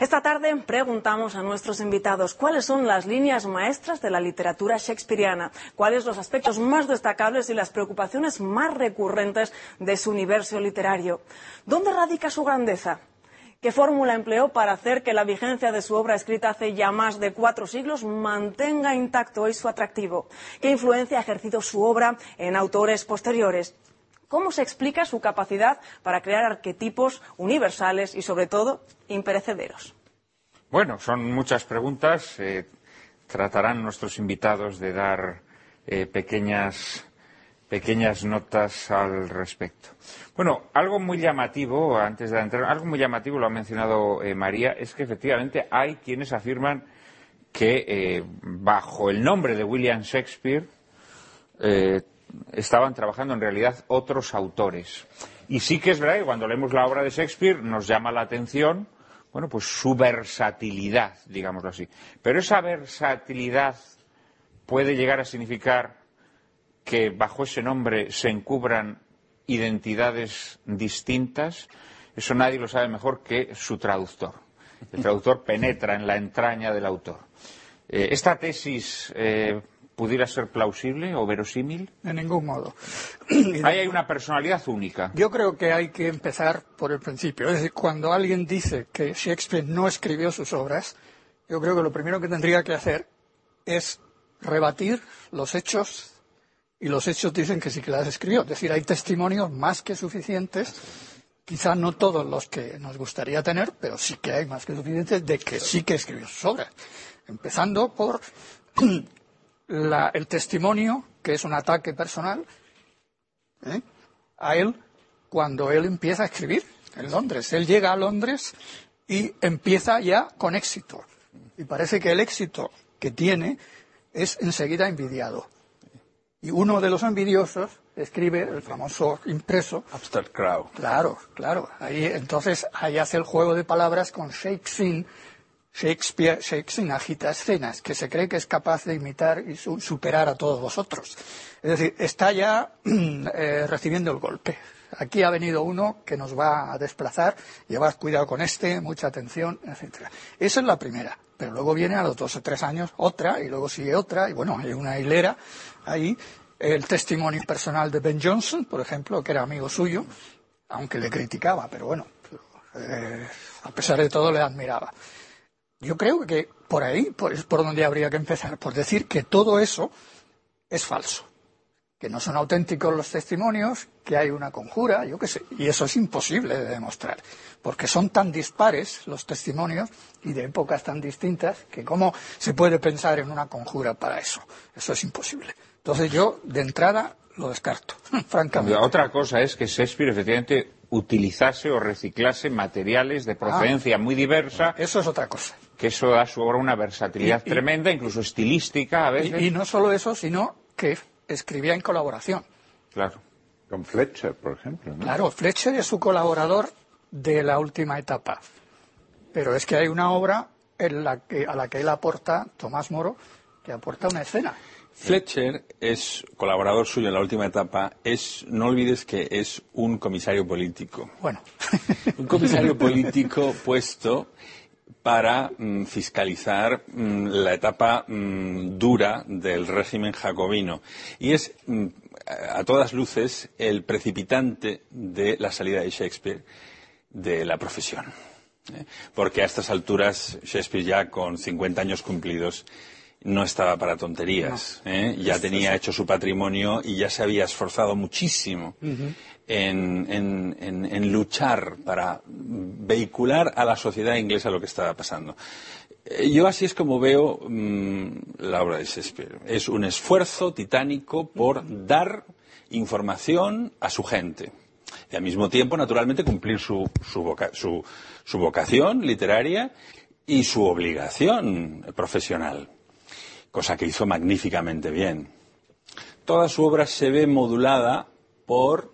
Esta tarde preguntamos a nuestros invitados cuáles son las líneas maestras de la literatura shakespeariana, cuáles los aspectos más destacables y las preocupaciones más recurrentes de su universo literario. ¿Dónde radica su grandeza? ¿Qué fórmula empleó para hacer que la vigencia de su obra escrita hace ya más de cuatro siglos mantenga intacto hoy su atractivo? ¿Qué influencia ha ejercido su obra en autores posteriores? ¿Cómo se explica su capacidad para crear arquetipos universales y, sobre todo, imperecederos? Bueno, son muchas preguntas. Eh, tratarán nuestros invitados de dar eh, pequeñas, pequeñas notas al respecto. Bueno, algo muy llamativo, antes de entrar, algo muy llamativo, lo ha mencionado eh, María, es que efectivamente hay quienes afirman que bajo el nombre de William Shakespeare estaban trabajando en realidad otros autores. Y sí que es verdad que cuando leemos la obra de Shakespeare nos llama la atención, bueno, pues su versatilidad, digámoslo así. Pero esa versatilidad puede llegar a significar que bajo ese nombre se encubran identidades distintas. Eso nadie lo sabe mejor que su traductor. El traductor penetra en la entraña del autor. Eh, esta tesis eh, pudiera ser plausible o verosímil? De ningún modo. Ahí hay una personalidad única. Yo creo que hay que empezar por el principio. Es decir, cuando alguien dice que Shakespeare no escribió sus obras, yo creo que lo primero que tendría que hacer es rebatir los hechos y los hechos dicen que sí que las escribió. Es decir, hay testimonios más que suficientes, quizá no todos los que nos gustaría tener, pero sí que hay más que suficientes de que sí que escribió sus obras. Empezando por el testimonio, que es un ataque personal, ¿eh? a él cuando él empieza a escribir en Londres. Él llega a Londres y empieza ya con éxito. Y parece que el éxito que tiene es enseguida envidiado. Y uno de los envidiosos escribe el famoso impreso. Upstart Crow. Claro, claro. Ahí, entonces, ahí hace el juego de palabras con Shakespeare Shakespeare, Shakespeare agita escenas que se cree que es capaz de imitar y superar a todos vosotros. Es decir, está ya eh, recibiendo el golpe. Aquí ha venido uno que nos va a desplazar, llevad cuidado con este, mucha atención, etcétera. Esa es la primera, pero luego viene a los dos o tres años otra y luego sigue otra y bueno, hay una hilera ahí. El testimonio personal de Ben Johnson, por ejemplo, que era amigo suyo, aunque le criticaba, pero bueno, eh, a pesar de todo le admiraba. Yo creo que por ahí es por donde habría que empezar, por decir que todo eso es falso, que no son auténticos los testimonios, que hay una conjura, yo qué sé, y eso es imposible de demostrar, porque son tan dispares los testimonios y de épocas tan distintas que cómo se puede pensar en una conjura para eso. Eso es imposible. Entonces yo, de entrada, lo descarto, francamente. Otra cosa es que Shakespeare efectivamente utilizase o reciclase materiales de procedencia Ah. muy diversa. Eso es otra cosa. Que eso da a su obra una versatilidad Y- y- tremenda, incluso estilística a veces. Y, y no solo eso, sino que escribía en colaboración. Claro. Con Fletcher, por ejemplo. ¿no? Claro, Fletcher es su colaborador de la última etapa. Pero es que hay una obra en la que, a la que él aporta, Tomás Moro, que aporta una escena. Fletcher es colaborador suyo en la última etapa. Es, no olvides que es un comisario político. Bueno, Un comisario político puesto para mm, fiscalizar mm, la etapa mm, dura del régimen jacobino. Y es, a todas luces, el precipitante de la salida de Shakespeare de la profesión. ¿eh? Porque a estas alturas, Shakespeare ya con 50 años cumplidos no estaba para tonterías. ¿eh? Ya tenía hecho su patrimonio y ya se había esforzado muchísimo en, en- luchar para vehicular a la sociedad inglesa lo que estaba pasando. Eh, Yo así es como veo mm, la obra de Shakespeare. Es un esfuerzo titánico por dar información a su gente. Y al mismo tiempo, naturalmente, cumplir su, su- su vocación literaria y su obligación profesional. Cosa que hizo magníficamente bien. Toda su obra se ve modulada por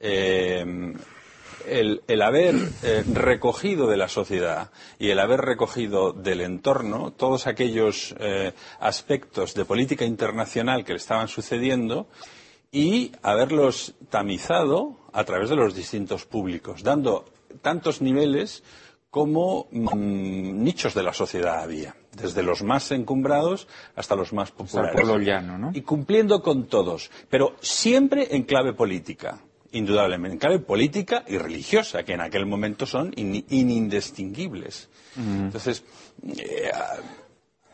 eh, el, el haber eh, recogido de la sociedad y el haber recogido del entorno todos aquellos eh, aspectos de política internacional que le estaban sucediendo y haberlos tamizado a través de los distintos públicos, dando tantos niveles como mm, nichos de la sociedad había, desde los más encumbrados hasta los más populares. pueblo llano, ¿no? Y cumpliendo con todos, pero siempre en clave política, indudablemente, en clave política y religiosa, que en aquel momento son in- inindistinguibles. Entonces, eh,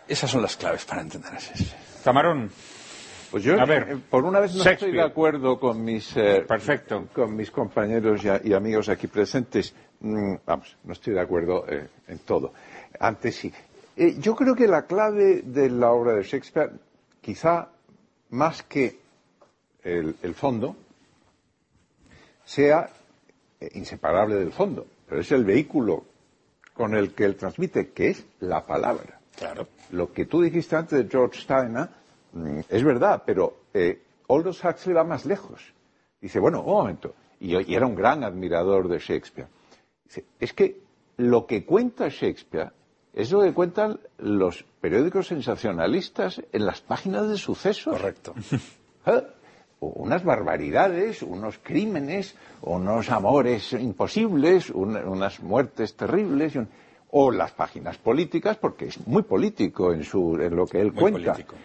esas son las claves para entender a Shakespeare. Camarón, Pues yo, A ver, eh, por una vez no estoy de acuerdo con mis, eh, Perfecto. con mis compañeros y, a- y amigos aquí presentes. Mm, vamos, no estoy de acuerdo eh, en todo. Antes sí. Eh, yo creo que la clave de la obra de Shakespeare, quizá más que el, el fondo, sea eh, inseparable del fondo, pero es el vehículo con el que él transmite, que es la palabra. Claro. Lo que tú dijiste antes de George Steiner mm, es verdad, pero eh, Aldous Huxley va más lejos. Dice, bueno, un momento, y, y era un gran admirador de Shakespeare. Dice, es que lo que cuenta Shakespeare es lo que cuentan los periódicos sensacionalistas en las páginas de sucesos. Correcto. ¿Eh? Unas barbaridades, unos crímenes, unos amores imposibles, un- unas muertes terribles, un- o las páginas políticas, porque es muy político en, su, en lo que él Muy cuenta. político.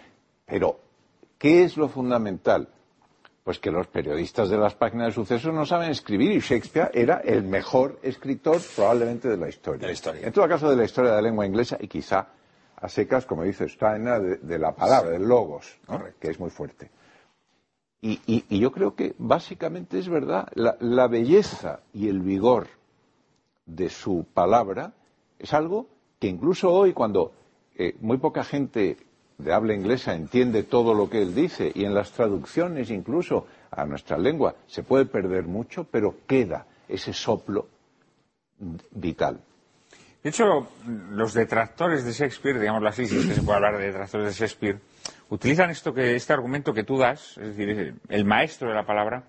Pero, ¿qué es lo fundamental? Pues que los periodistas de las páginas de sucesos no saben escribir y Shakespeare era el mejor escritor probablemente de la historia. De la historia. En todo caso, de la historia de la lengua inglesa y quizá a secas, como dice Steiner, de, de la palabra, del logos, ¿no? que es muy fuerte. Y, yo creo que básicamente es verdad, la, belleza y el vigor de su palabra es algo que incluso hoy, cuando eh, muy poca gente de habla inglesa entiende todo lo que él dice, y en las traducciones incluso a nuestra lengua se puede perder mucho, pero queda ese soplo vital. De hecho, los detractores de Shakespeare, digámoslo así, si es que se puede hablar de detractores de Shakespeare, utilizan esto que, este argumento que tú das, es decir, el maestro de la palabra,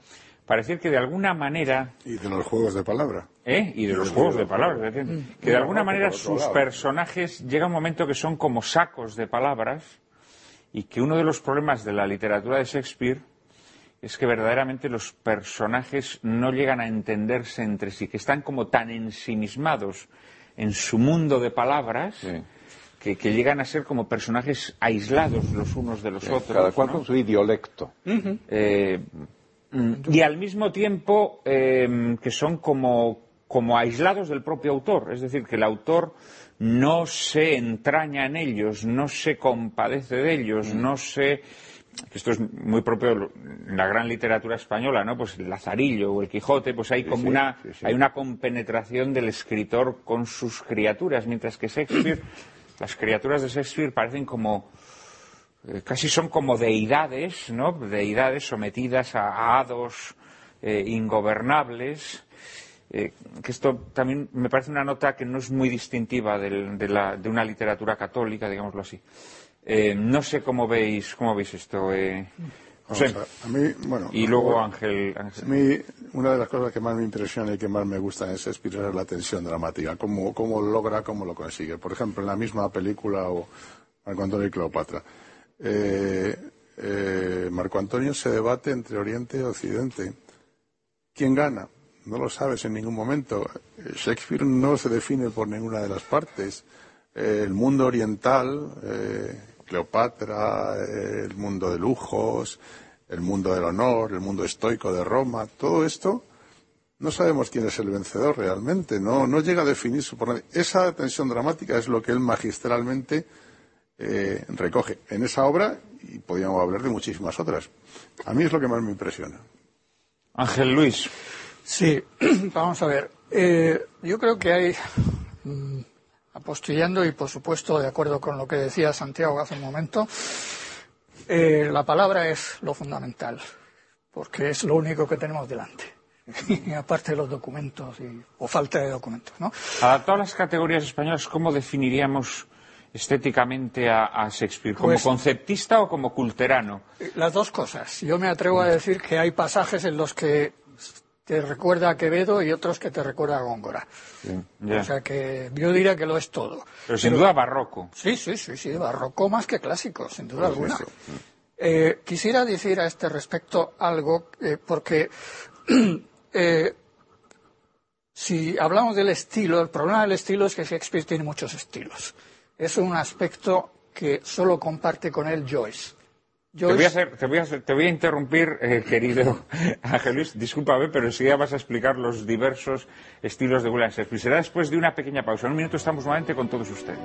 para decir que de alguna manera, Y de los juegos de palabra. ¿eh? y de los juegos de palabras, es decir, que de alguna manera sus personajes llega un momento que son como sacos de palabras y que uno de los problemas de la literatura de Shakespeare es que verdaderamente los personajes no llegan a entenderse entre sí, que están como tan ensimismados en su mundo de palabras Sí. Que, que llegan a ser como personajes aislados los unos de los otros. Cada cual ¿no? con su idiolecto. Eh, mm, y al mismo tiempo eh, que son como como aislados del propio autor, es decir, que el autor no se entraña en ellos, no se compadece de ellos, Mm. no se esto es muy propio en la gran literatura española, ¿no? Pues el Lazarillo o el Quijote, pues hay como sí, una sí, sí. hay una compenetración del escritor con sus criaturas, mientras que Shakespeare las criaturas de Shakespeare parecen como eh, casi son como deidades, ¿no? Deidades sometidas a, hados eh, ingobernables. eh, que esto también me parece una nota que no es muy distintiva del- de, la- de una literatura católica, digámoslo así. Eh, no sé cómo veis, cómo veis esto, José. A, a mí, bueno, y luego a Ángel. Ángel. mí, una de las cosas que más me impresiona y que más me gusta en Shakespeare es la tensión dramática, cómo, cómo lo logra, cómo lo consigue. Por ejemplo, en la misma película o Marco Antonio y Cleopatra. Eh, eh, Marco Antonio se debate entre Oriente y Occidente. ¿Quién gana? No lo sabes en ningún momento. Shakespeare no se define por ninguna de las partes. Eh, el mundo oriental, eh, Cleopatra, el mundo de lujos, el mundo del honor, el mundo estoico de Roma, todo esto no sabemos quién es el vencedor realmente, no, no llega a definirse por nadie. Esa tensión dramática es lo que él magistralmente eh, recoge en esa obra y podríamos hablar de muchísimas otras. A mí es lo que más me impresiona. Ángel Luis. Sí, vamos a ver. Eh, yo creo que hay, mm, apostillando y por supuesto de acuerdo con lo que decía Santiago hace un momento, eh, la palabra es lo fundamental, porque es lo único que tenemos delante. Y aparte de los documentos y, o falta de documentos, ¿no? Adaptado a las categorías españolas, ¿cómo definiríamos estéticamente a, a Shakespeare? ¿Como Pues- conceptista o como culterano? Las dos cosas. Yo me atrevo a decir que hay pasajes en los que te recuerda a Quevedo y otros que te recuerda a Góngora. O sea que yo diría que lo es todo. Pero sin duda barroco. Sí, sí, sí, sí, barroco más que clásico, sin duda alguna. eso. Eh, quisiera decir a este respecto algo, eh, porque eh, si hablamos del estilo, el problema del estilo es que Shakespeare tiene muchos estilos. Es un aspecto que solo comparte con él Joyce. Te voy, a Joyce hacer- te, voy a hacer- te voy a interrumpir, eh, querido Ángel Luis, discúlpame, pero enseguida vas a explicar los diversos estilos de William Shakespeare. Será después de una pequeña pausa. En un minuto estamos nuevamente con todos ustedes.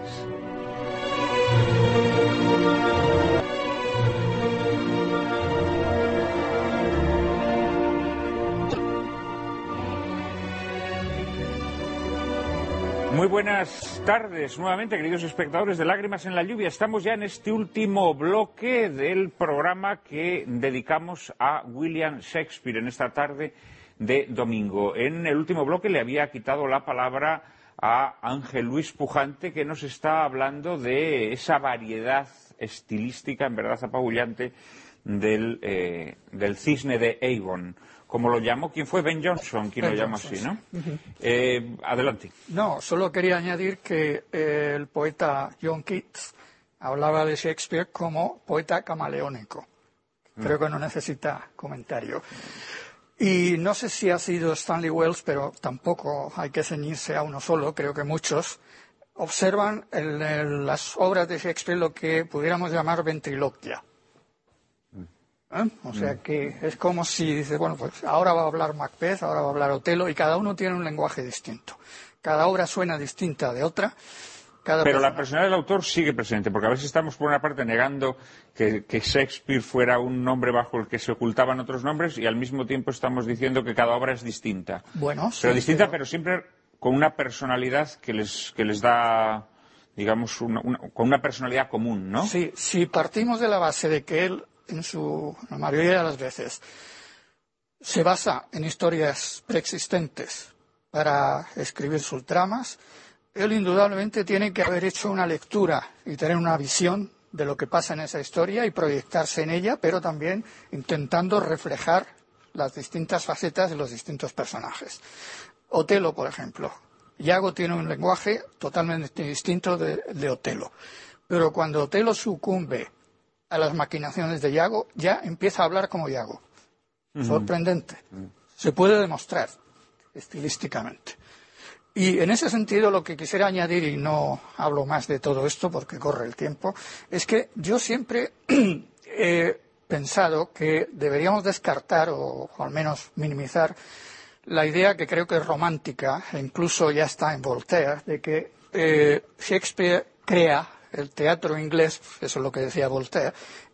Muy buenas tardes nuevamente, queridos espectadores de Lágrimas en la Lluvia. Estamos ya en este último bloque del programa que dedicamos a William Shakespeare en esta tarde de domingo. En el último bloque le había quitado la palabra a Ángel Luis Pujante, que nos está hablando de esa variedad estilística, en verdad apabullante, del, eh, del cisne de Avon. Como lo llamó, ¿quién fue? Ben Johnson, quien Ben lo llama así, ¿no? Eh, adelante. No, solo quería añadir que eh, el poeta John Keats hablaba de Shakespeare como poeta camaleónico. Creo que no necesita comentario. Y no sé si ha sido Stanley Wells, pero tampoco hay que ceñirse a uno solo. Creo que muchos observan en, en las obras de Shakespeare lo que pudiéramos llamar ventriloquia. ¿Eh? O sea que es como si dice, bueno, pues ahora va a hablar Macbeth, ahora va a hablar Otelo, y cada uno tiene un lenguaje distinto. Cada obra suena distinta de otra. Cada Pero la persona- personalidad del autor sigue presente, porque a veces estamos por una parte negando que, que Shakespeare fuera un nombre bajo el que se ocultaban otros nombres y al mismo tiempo estamos diciendo que cada obra es distinta. Bueno, sí, pero distinta, pero- pero siempre con una personalidad que les, que les da, digamos, una- una- con una personalidad común, ¿no? Sí, si partimos de la base de que él, en su la mayoría de las veces, se basa en historias preexistentes para escribir sus dramas, él indudablemente tiene que haber hecho una lectura y tener una visión de lo que pasa en esa historia y proyectarse en ella, pero también intentando reflejar las distintas facetas de los distintos personajes. Otelo, por ejemplo. Iago tiene un lenguaje totalmente distinto de, de Otelo. Pero cuando Otelo sucumbe a las maquinaciones de Iago, ya empieza a hablar como Iago. Sorprendente. Se puede demostrar estilísticamente. Y en ese sentido lo que quisiera añadir, y no hablo más de todo esto porque corre el tiempo, es que yo siempre he pensado que deberíamos descartar o, o al menos minimizar la idea que creo que es romántica, e incluso ya está en Voltaire, de que eh, Shakespeare crea el teatro inglés, eso es lo que decía Voltaire,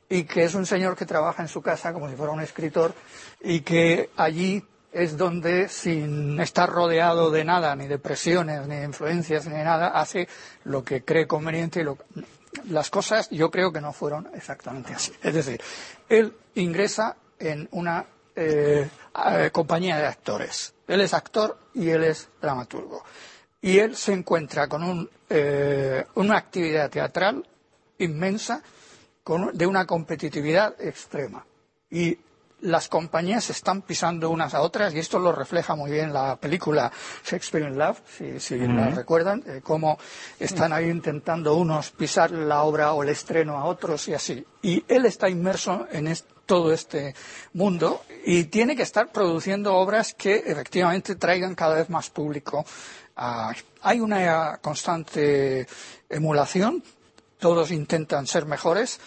y que es un señor que trabaja en su casa como si fuera un escritor y que allí es donde, sin estar rodeado de nada, ni de presiones, ni de influencias, ni de nada, hace lo que cree conveniente. Y Las cosas yo creo que no fueron exactamente así. Es decir, él ingresa en una eh, compañía de actores. Él es actor y él es dramaturgo. Y él se encuentra con eh, una actividad teatral inmensa, de una competitividad extrema. Y las compañías se están pisando unas a otras y esto lo refleja muy bien la película Shakespeare in Love, si, la recuerdan, eh, cómo están ahí intentando unos pisar la obra o el estreno a otros y así. Y él está inmerso en todo este mundo y tiene que estar produciendo obras que efectivamente traigan cada vez más público. Hay una constante emulación, todos intentan ser mejores,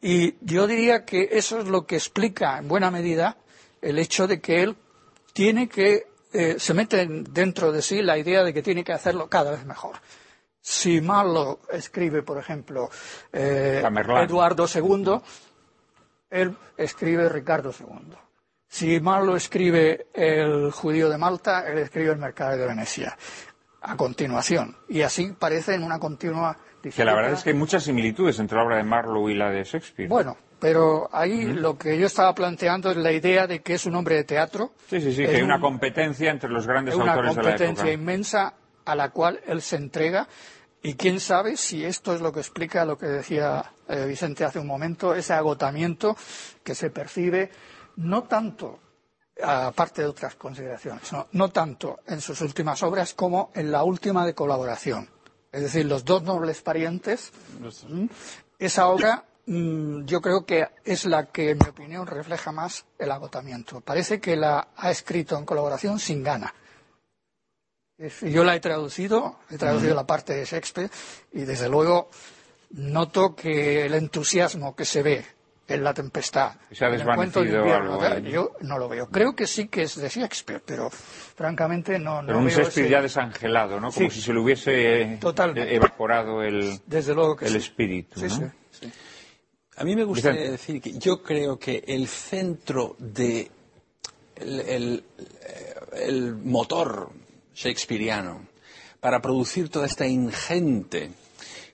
y yo diría que eso es lo que explica en buena medida el hecho de que él tiene que eh, se mete dentro de sí la idea de que tiene que hacerlo cada vez mejor. Si Marlowe escribe, por ejemplo, eh, Eduardo II, él escribe Ricardo II. Si Marlowe escribe El judío de Malta, él escribe El mercado de Venecia. A continuación. Y así parece en una continua que la verdad es que hay muchas similitudes entre la obra de Marlowe y la de Shakespeare. Bueno, pero ahí lo que yo estaba planteando es la idea de que es un hombre de teatro. Sí, sí, sí, que hay una competencia entre los grandes autores de la época. Una competencia inmensa a la cual él se entrega. Y quién sabe si esto es lo que explica lo que decía eh, Vicente hace un momento, ese agotamiento que se percibe no tanto aparte de otras consideraciones, no, tanto en sus últimas obras como en la última de colaboración. Es decir, los dos nobles parientes, esa obra mm, yo creo que es la que, en mi opinión, refleja más el agotamiento. Parece que la ha escrito en colaboración sin gana. Yo la he traducido, he traducido la parte de Shakespeare y desde luego noto que el entusiasmo que se ve en La Tempestad. Se ha desvanecido Yo no lo veo. Creo que sí que es de Shakespeare, pero francamente no, pero un Shakespeare ya desangelado, ¿no? Como si se le hubiese evaporado el, Desde luego que el espíritu. A mí me gustaría decir que yo creo que el centro de el, el motor shakespeariano para producir toda esta ingente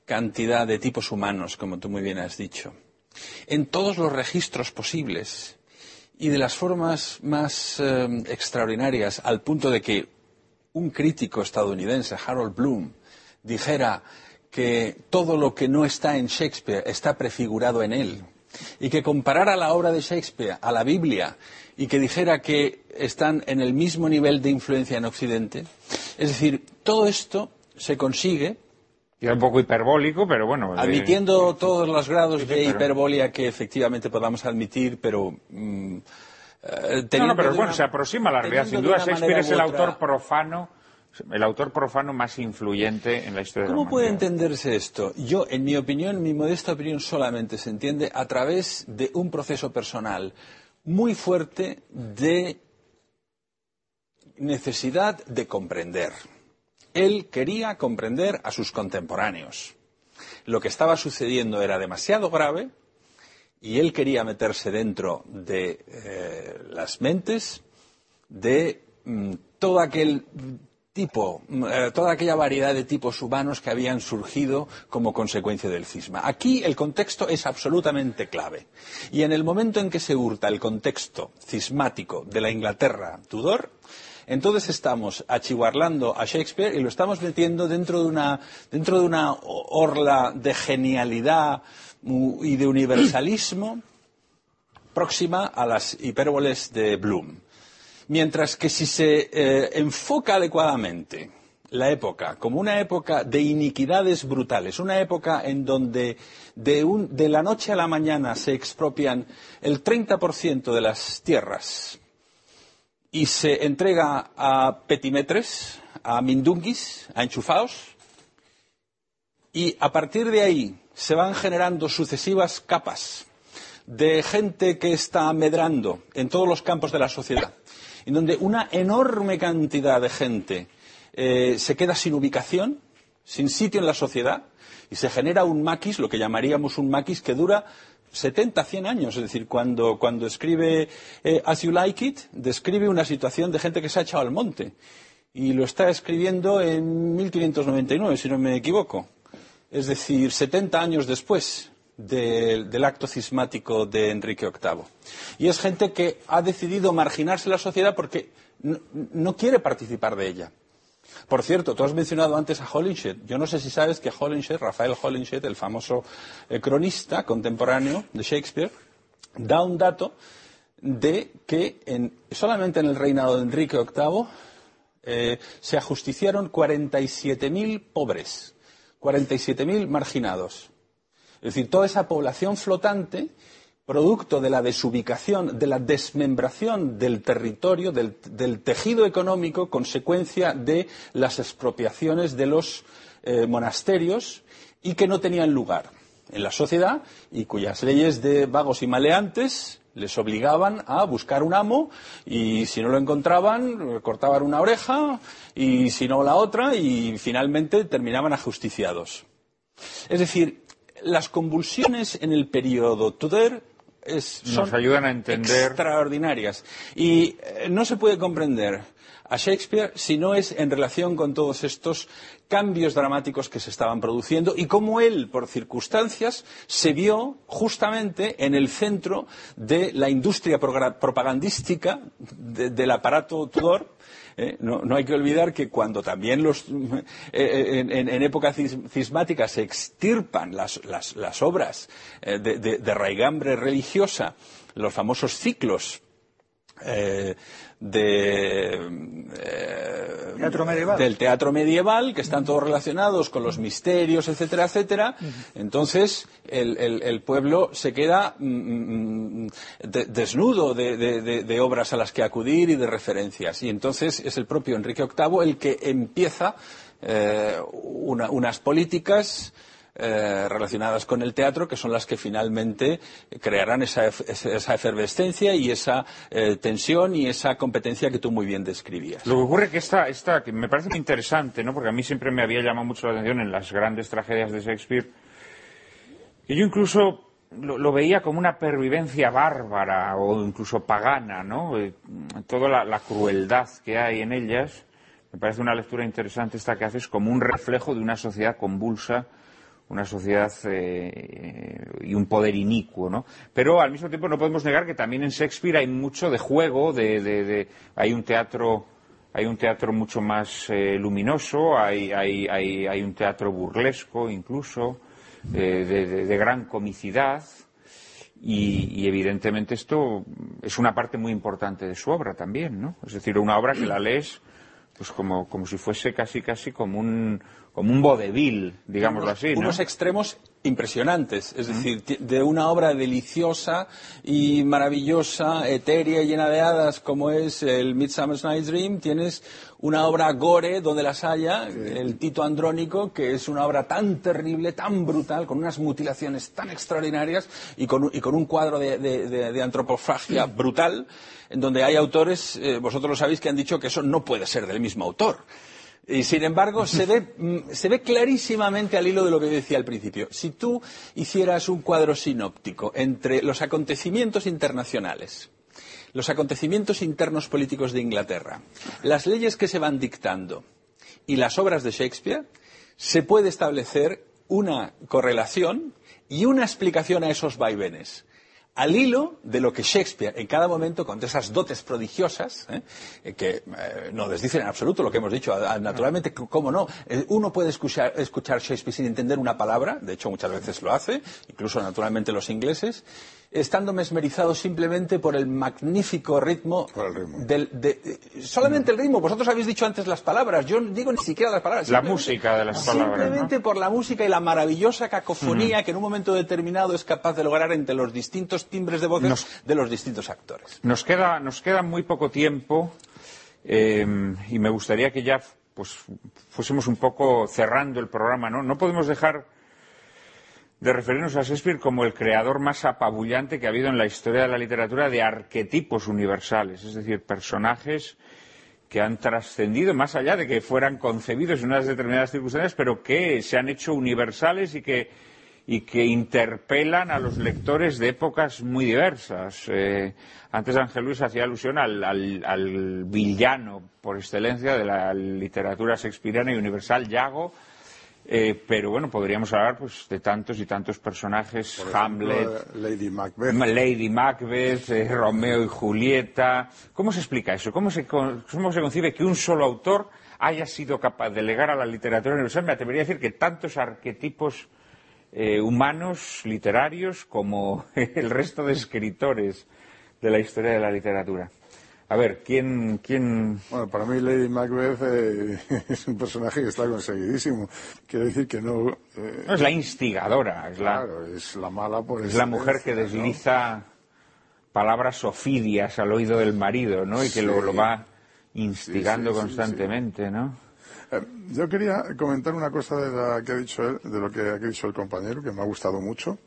cantidad de tipos humanos, como tú muy bien has dicho, en todos los registros posibles y de las formas más eh, extraordinarias, al punto de que un crítico estadounidense, Harold Bloom, dijera que todo lo que no está en Shakespeare está prefigurado en él, y que comparara la obra de Shakespeare a la Biblia y que dijera que están en el mismo nivel de influencia en Occidente. Es decir, todo esto se consigue y un poco hiperbólico, pero bueno. Admitiendo todos los grados de hiperbolia que efectivamente podamos admitir, pero. Mm, eh, no, pero bueno, se aproxima a la realidad. Sin duda, Shakespeare es el autor profano. El autor profano más influyente en la historia de la ¿Cómo puede entenderse esto? Yo, en mi opinión, mi modesta opinión, solamente se entiende a través de un proceso personal muy fuerte de necesidad de comprender. Él quería comprender a sus contemporáneos. Lo que estaba sucediendo era demasiado grave y él quería meterse dentro de eh, las mentes de mm, todo aquel tipo, mm, eh, toda aquella variedad de tipos humanos que habían surgido como consecuencia del cisma. Aquí el contexto es absolutamente clave. Y en el momento en que se hurta el contexto cismático de la Inglaterra Tudor, entonces estamos achihuarlando a Shakespeare y lo estamos metiendo dentro de una, de orla de genialidad y de universalismo próxima a las hipérboles de Bloom. Mientras que si se eh, enfoca adecuadamente la época como una época de iniquidades brutales, una época en donde de, de la noche a la mañana se expropian el 30% de las tierras y se entrega a petimetres, a mindunguis, a enchufados, y a partir de ahí se van generando sucesivas capas de gente que está medrando en todos los campos de la sociedad en donde una enorme cantidad de gente eh, se queda sin ubicación, sin sitio en la sociedad, y se genera un maquis, lo que llamaríamos un maquis, que dura 70, 100 años. Es decir, cuando, cuando escribe eh, As You Like It, describe una situación de gente que se ha echado al monte. Y lo está escribiendo en 1599, si no me equivoco. Es decir, 70 años después del acto cismático de Enrique VIII. Y es gente que ha decidido marginarse la sociedad porque no quiere participar de ella. Por cierto, tú has mencionado antes a Holinshed. Yo no sé si sabes que Holinshed, Rafael Holinshed, el famoso eh, cronista contemporáneo de Shakespeare, da un dato de que solamente en el reinado de Enrique VIII eh, se ajusticiaron 47.000 pobres, 47.000 marginados. Es decir, toda esa población flotante producto de la desubicación, de la desmembración del territorio, del, tejido económico, consecuencia de las expropiaciones de los eh, monasterios y que no tenían lugar en la sociedad y cuyas leyes de vagos y maleantes les obligaban a buscar un amo y si no lo encontraban cortaban una oreja y si no la otra y finalmente terminaban ajusticiados. Es decir, las convulsiones en el periodo Tudor nos ayudan a entender. extraordinarias. Y eh, no se puede comprender a Shakespeare si no es en relación con todos estos cambios dramáticos que se estaban produciendo y cómo él, por circunstancias, se vio justamente en el centro de la industria propagandística del aparato Tudor ¿eh? no, hay que olvidar que cuando también los, eh, eh, en, época cismática se extirpan las, obras de, de, raigambre religiosa, los famosos ciclos de, eh, teatro medieval. del teatro medieval, que están todos relacionados con los misterios, etcétera, etcétera. Entonces, el, pueblo se queda mm, mm, mm, desnudo de, obras a las que acudir y de referencias. Y entonces es el propio Enrique VIII el que empieza eh, unas políticas eh, relacionadas con el teatro, que son las que finalmente crearán esa, efervescencia y esa eh, tensión y esa competencia que tú muy bien describías. Lo que ocurre que esta, esta que me parece muy interesante, ¿no? porque a mí siempre me había llamado mucho la atención en las grandes tragedias de Shakespeare, que yo incluso lo, veía como una pervivencia bárbara o incluso pagana, ¿no? Eh, toda la, crueldad que hay en ellas. Me parece una lectura interesante esta que haces como un reflejo de una sociedad convulsa una sociedad eh, y un poder inicuo, ¿no? Pero al mismo tiempo no podemos negar que también en Shakespeare hay mucho de juego, de, hay un teatro hay un teatro mucho más eh, luminoso, hay, hay, hay, un teatro burlesco incluso, eh, de, gran comicidad, y, evidentemente esto es una parte muy importante de su obra también, ¿no? Es decir, una obra que la lees pues como, como si fuese casi casi como un, como un vodevil, digámoslo así. Unos extremos impresionantes, es decir, de una obra deliciosa y maravillosa, etérea, llena de hadas, como es el Midsummer's Night's Dream, tienes una obra gore donde las haya, el Tito Andrónico, que es una obra tan terrible, tan brutal, con unas mutilaciones tan extraordinarias y con, y con un cuadro de, de, antropofagia brutal, en donde hay autores, eh, vosotros lo sabéis, que han dicho que eso no puede ser del mismo autor. Y sin embargo, mm, se ve, clarísimamente al hilo de lo que decía al principio. Si tú hicieras un cuadro sinóptico entre los acontecimientos internacionales, los acontecimientos internos políticos de Inglaterra, las leyes que se van dictando y las obras de Shakespeare, se puede establecer una correlación y una explicación a esos vaivenes al hilo de lo que Shakespeare en cada momento, con esas dotes prodigiosas, ¿eh? que eh, no les dicen en absoluto lo que hemos dicho, naturalmente, ¿cómo no? Eh, uno puede escuchar, escuchar Shakespeare sin entender una palabra, de hecho muchas veces lo hace, incluso naturalmente los ingleses, estando mesmerizado simplemente por el magnífico ritmo, Del, de, solamente el ritmo. Vosotros habéis dicho antes las palabras, yo no digo ni siquiera las palabras. La música de las palabras. Simplemente por la música y la maravillosa cacofonía que en un momento determinado es capaz de lograr entre los distintos timbres de voces de los distintos actores. Nos queda, nos queda muy poco tiempo eh, y me gustaría que ya pues fuésemos un poco cerrando el programa, ¿no? No podemos dejar de referirnos a Shakespeare como el creador más apabullante que ha habido en la historia de la literatura de arquetipos universales, es decir, personajes que han trascendido más allá de que fueran concebidos en unas determinadas circunstancias, pero que se han hecho universales y que, interpelan a los lectores de épocas muy diversas. Eh, antes Ángel Luis hacía alusión al, al, al, villano por excelencia de la literatura shakespeariana y universal, Yago, eh, pero bueno, podríamos hablar pues, de tantos y tantos personajes, ejemplo, Hamlet, Lady Macbeth. Lady Macbeth, eh, Romeo y Julieta. ¿Cómo se explica eso? ¿Cómo se, ¿Cómo se concibe que un solo autor haya sido capaz de legar a la literatura universal? Me atrevería a decir que tantos arquetipos eh, humanos, literarios, como el resto de escritores de la historia de la literatura. A ver, ¿quién...? quién... Bueno, para mí Lady Macbeth eh, es un personaje que está conseguidísimo. Quiero decir que no... Eh, no es la instigadora, es la... Claro, es la mala por Es la mujer que desliza ¿no? palabras ofidias al oído del marido, ¿no? Y que sí. lo, lo, va instigando sí, sí, constantemente, ¿no? Eh, yo quería comentar una cosa de, la que ha dicho él, de lo que ha dicho el compañero, que me ha gustado mucho.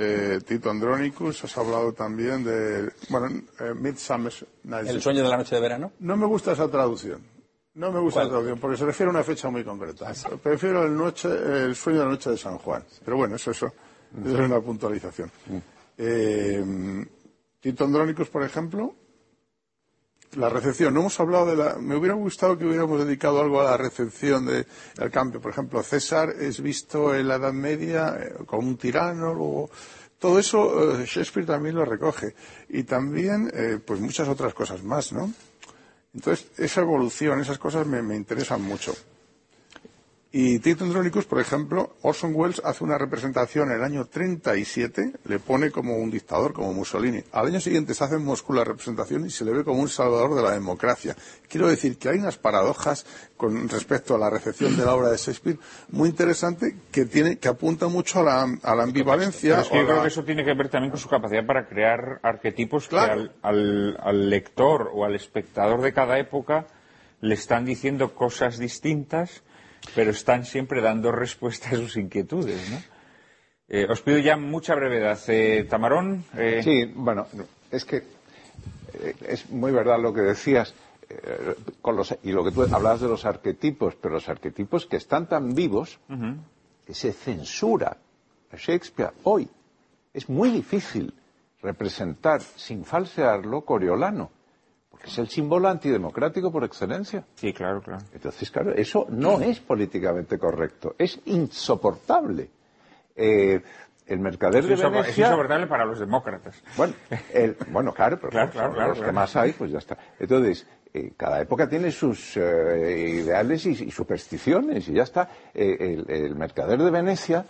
Eh, Tito Andronicus, has hablado también de, bueno, eh, Midsummer's Night. ¿El sueño de la noche de verano? No me gusta esa traducción. No me gusta ¿Cuál? la traducción, porque se refiere a una fecha muy concreta. Prefiero el, noche, el sueño de la noche de San Juan. Pero bueno, eso, eso, eso es una puntualización. Eh, Tito Andronicus, por ejemplo, la recepción. No hemos hablado de la. Me hubiera gustado que hubiéramos dedicado algo a la recepción del de, cambio. Por ejemplo, César es visto en la Edad Media eh, como un tirano, luego. Todo eso eh, Shakespeare también lo recoge. Y también, eh, pues muchas otras cosas más, ¿no? Entonces, esa evolución, esas cosas me, me interesan mucho. Y Tito Andronicus, por ejemplo, Orson Welles hace una representación en el año 37, le pone como un dictador, como Mussolini. Al año siguiente se hace en Moscú la representación y se le ve como un salvador de la democracia. Quiero decir que hay unas paradojas con respecto a la recepción de la obra de Shakespeare muy interesante que tiene que apunta mucho a la, a la ambivalencia. Pero es que yo la... creo que eso tiene que ver también con su capacidad para crear arquetipos claro. que al, al, al lector o al espectador de cada época le están diciendo cosas distintas pero están siempre dando respuesta a sus inquietudes, ¿no? Eh, os pido ya mucha brevedad. Eh, Tamarón. Eh... Sí, bueno, es que es muy verdad lo que decías. Con los, y lo que tú hablabas de los arquetipos, pero los arquetipos que están tan vivos uh -huh. que se censura a Shakespeare hoy. Es muy difícil representar sin falsearlo Coriolano es el símbolo antidemocrático por excelencia. Sí, claro, claro. Entonces, claro, eso no es políticamente correcto, es insoportable. Eh, el mercader es de Venecia... Es insoportable para los demócratas. Bueno, el, bueno claro, pero claro, claro, claro, los que más hay, pues ya está. Entonces, eh, cada época tiene sus eh, ideales y, y, supersticiones y ya está. Eh, el, el mercader de Venecia,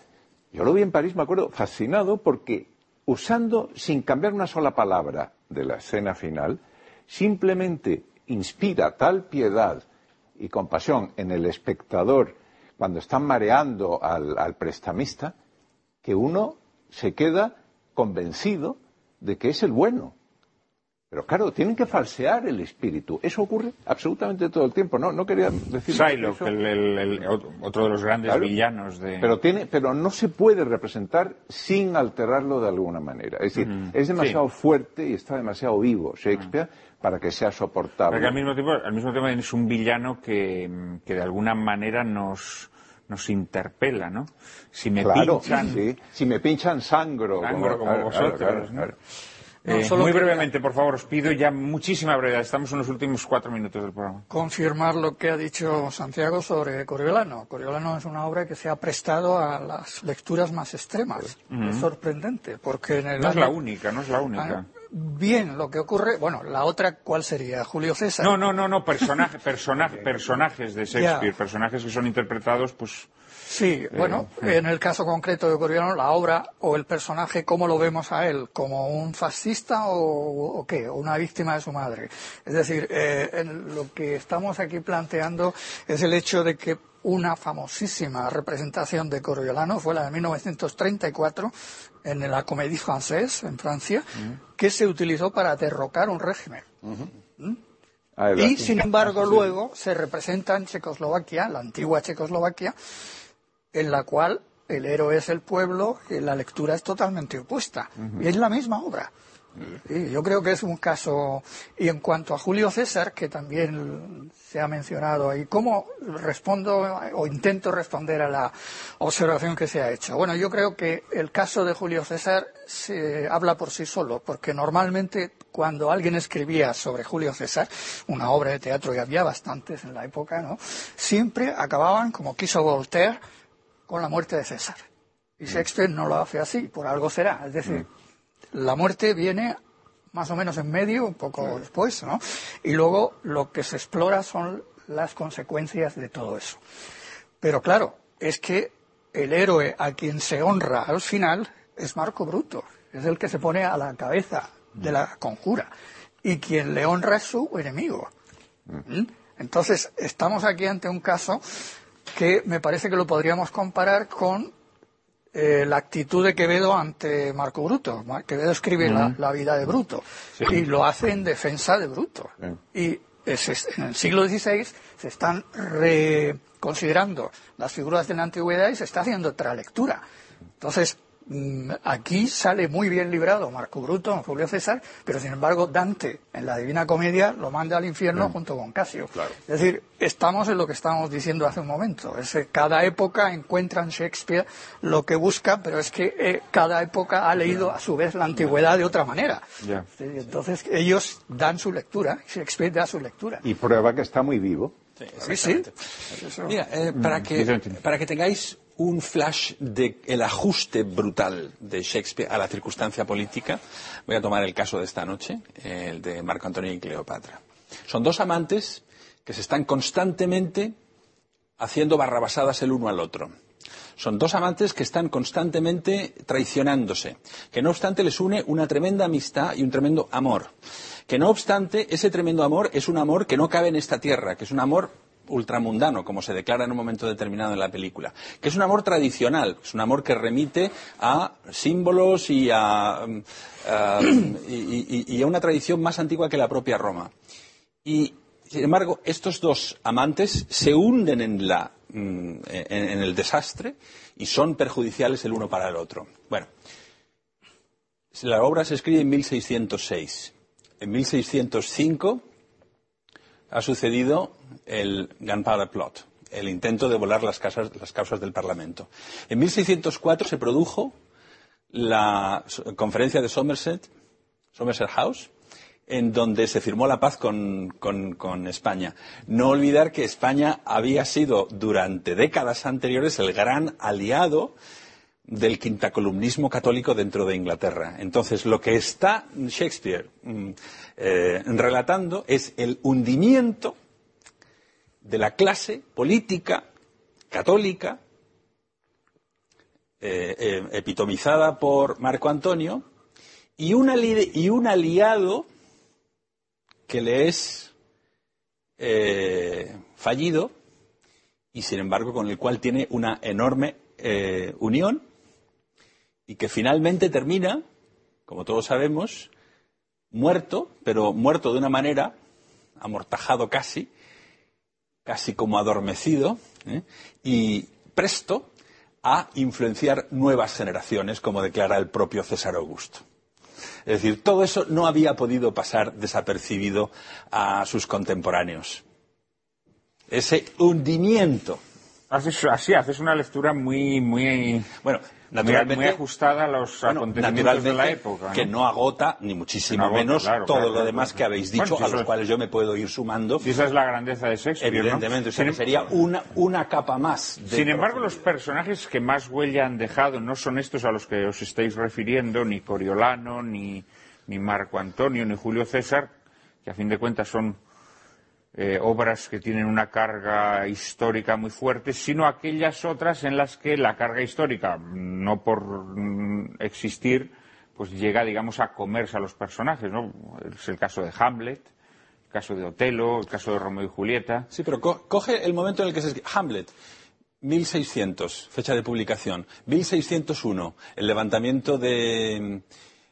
yo lo vi en París, me acuerdo, fascinado porque usando, sin cambiar una sola palabra de la escena final, simplemente inspira tal piedad y compasión en el espectador cuando están mareando al, al, prestamista que uno se queda convencido de que es el bueno. Pero claro, tienen que falsear el espíritu. Eso ocurre absolutamente todo el tiempo. No, no quería decir. Psylocke, el, el, el, otro de los grandes claro, villanos de. Pero, tiene, pero no se puede representar sin alterarlo de alguna manera. Es decir, es demasiado sí. fuerte y está demasiado vivo Shakespeare para que sea soportable. Porque al mismo tiempo, al mismo tiempo es un villano que, que de alguna manera nos nos interpela, ¿no? Si me claro, pinchan... Sí. Si me pinchan sangro. Sangro como, como vosotros, ¿no? Eh, muy brevemente, por favor, os pido ya muchísima brevedad. Estamos en los últimos cuatro minutos del programa. Confirmar lo que ha dicho Santiago sobre Coriolano. Coriolano es una obra que se ha prestado a las lecturas más extremas. Uh -huh. Es sorprendente, porque en el no año... es la única, no es la única. Ah, bien, lo que ocurre, bueno, la otra, ¿cuál sería? Julio César. No, no, no, no, personaje, personaje, personajes de Shakespeare, yeah. personajes que son interpretados, pues. Sí, eh, bueno, eh. en el caso concreto de Coriolano, la obra o el personaje, ¿cómo lo vemos a él? ¿Como un fascista o, o qué? ¿O una víctima de su madre? Es decir, eh, en lo que estamos aquí planteando es el hecho de que una famosísima representación de Coriolano fue la de 1934 en la Comédie Française en Francia, -huh. que se utilizó para derrocar un régimen. Uh -huh. ¿Mm? ah, y sin embargo sí. luego se representa en Checoslovaquia, la antigua Checoslovaquia, en la cual el héroe es el pueblo, y la lectura es totalmente opuesta. Y es la misma obra. Sí, yo creo que es un caso. Y en cuanto a Julio César, que también se ha mencionado ahí, ¿cómo respondo o intento responder a la observación que se ha hecho? Bueno, yo creo que el caso de Julio César se habla por sí solo, porque normalmente cuando alguien escribía sobre Julio César, una obra de teatro, y había bastantes en la época, ¿no? Siempre acababan, como quiso Voltaire, con la muerte de César. Y Shakespeare no lo hace así, por algo será. Es decir, la muerte viene más o menos en medio, un poco después, ¿no? Y luego lo que se explora son las consecuencias de todo eso. Pero claro, es que el héroe a quien se honra al final es Marco Bruto, es el que se pone a la cabeza de la conjura. Y quien le honra es su enemigo. ¿Mm? Entonces, estamos aquí ante un caso que me parece que lo podríamos comparar con eh, la actitud de Quevedo ante Marco Bruto. Quevedo escribe la, la vida de Bruto y lo hace en defensa de Bruto. Y es- es- en el siglo XVI se están reconsiderando las figuras de la antigüedad y se está haciendo otra lectura. Entonces, aquí sale muy bien librado Marco Bruto Julio César, pero sin embargo Dante en la Divina Comedia lo manda al infierno junto con Casio. Es decir, estamos en lo que estábamos diciendo hace un momento. Es, eh, cada época encuentra en Shakespeare lo que busca, pero es que eh, cada época ha leído a su vez la antigüedad de otra manera. Entonces ellos dan su lectura, Shakespeare da su lectura. Y prueba que está muy vivo. Sí, sí. Mira, eh, para, que, Vicente. para que tengáis un flash del el ajuste brutal de Shakespeare a la circunstancia política, voy a tomar el caso de esta noche, el de Marco Antonio y Cleopatra. Son dos amantes que se están constantemente haciendo barrabasadas el uno al otro. Son dos amantes que están constantemente traicionándose, que no obstante les une una tremenda amistad y un tremendo amor. Que no obstante, ese tremendo amor es un amor que no cabe en esta tierra, que es un amor ultramundano, como se declara en un momento determinado en la película, que es un amor tradicional, es un amor que remite a símbolos y a, mm, a- y- a una tradición más antigua que la propia Roma. Y, sin embargo, estos dos amantes se hunden en, la, mm, en el desastre y son perjudiciales el uno para el otro. Bueno, la obra se escribe en 1606. En 1605 ha sucedido el Gunpowder Plot, el intento de volar las, casas- las causas del Parlamento. En 1604 se produjo la conferencia de Somerset, Somerset House, en donde se firmó la paz con- con España. No olvidar que España había sido durante décadas anteriores el gran aliado del quintacolumnismo católico dentro de Inglaterra. Entonces, lo que está Shakespeare mm, eh, relatando es el hundimiento de la clase política católica eh, eh, epitomizada por Marco Antonio y un, aliado que le es fallido y sin embargo con el cual tiene una enorme unión y que finalmente termina, como todos sabemos, muerto, pero muerto de una manera, amortajado casi, casi como adormecido, ¿eh? y presto a influenciar nuevas generaciones, como declara el propio César Augusto. Es decir, todo eso no había podido pasar desapercibido a sus contemporáneos. Ese hundimiento. Haces, así, haces una lectura muy, muy, Bueno, naturalmente. muy ajustada a los Bueno, acontecimientos de la época. que no agota, ni muchísimo no agota, menos, claro, todo claro, lo claro, demás que habéis Bueno, dicho, si a los es- cuales yo me puedo ir sumando. Esa es la grandeza de Shakespeare. ¿no? Evidentemente, o sea, Sin- que sería una, una capa más. de Sin embargo, los personajes que más huella han dejado no son estos a los que os estáis refiriendo, ni Coriolano, ni, ni Marco Antonio, ni Julio César, que a fin de cuentas son eh, obras que tienen una carga histórica muy fuerte, sino aquellas otras en las que la carga histórica, no por mm, existir, pues llega, digamos, a comerse a los personajes, ¿no? Es el caso de Hamlet, el caso de Otelo, el caso de Romeo y Julieta. Sí, pero co- coge el momento en el que se escribe. Hamlet, 1600, fecha de publicación. 1601, el levantamiento de,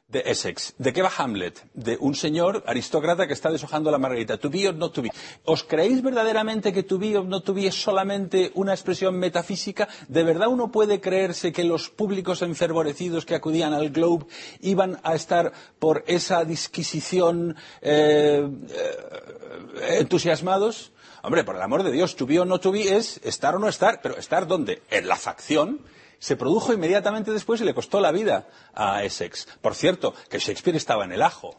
de Essex. ¿De qué va Hamlet? De un señor aristócrata que está deshojando la margarita. To be or not. ¿Os creéis verdaderamente que to be or not to be es solamente una expresión metafísica? ¿De verdad uno puede creerse que los públicos enfervorecidos que acudían al Globe iban a estar por esa disquisición eh, eh, entusiasmados? Hombre, por el amor de Dios, to be or not to be es estar o no estar, pero estar dónde? En la facción se produjo inmediatamente después y le costó la vida a Essex. Por cierto, que Shakespeare estaba en el ajo.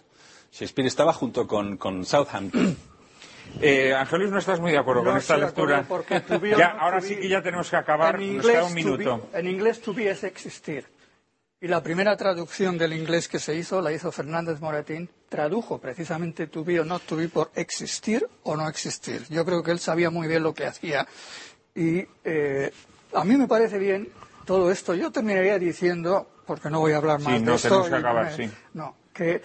Shakespeare estaba junto con, con Southampton. Eh, no estás muy de acuerdo No con esta lectura. porque Ya, ahora sí que ya tenemos que acabar. En Nos queda inglés, un to minuto. be- en inglés, to be es existir. Y la primera traducción del inglés que se hizo la hizo Fernández Moratín, tradujo precisamente to be o not to be por existir o no existir. Yo creo que él sabía muy bien lo que hacía. Y eh, a mí me parece bien todo esto. Yo terminaría diciendo, porque no voy a hablar Sí, más no, de esto. tenemos que y acabar, sí. No, que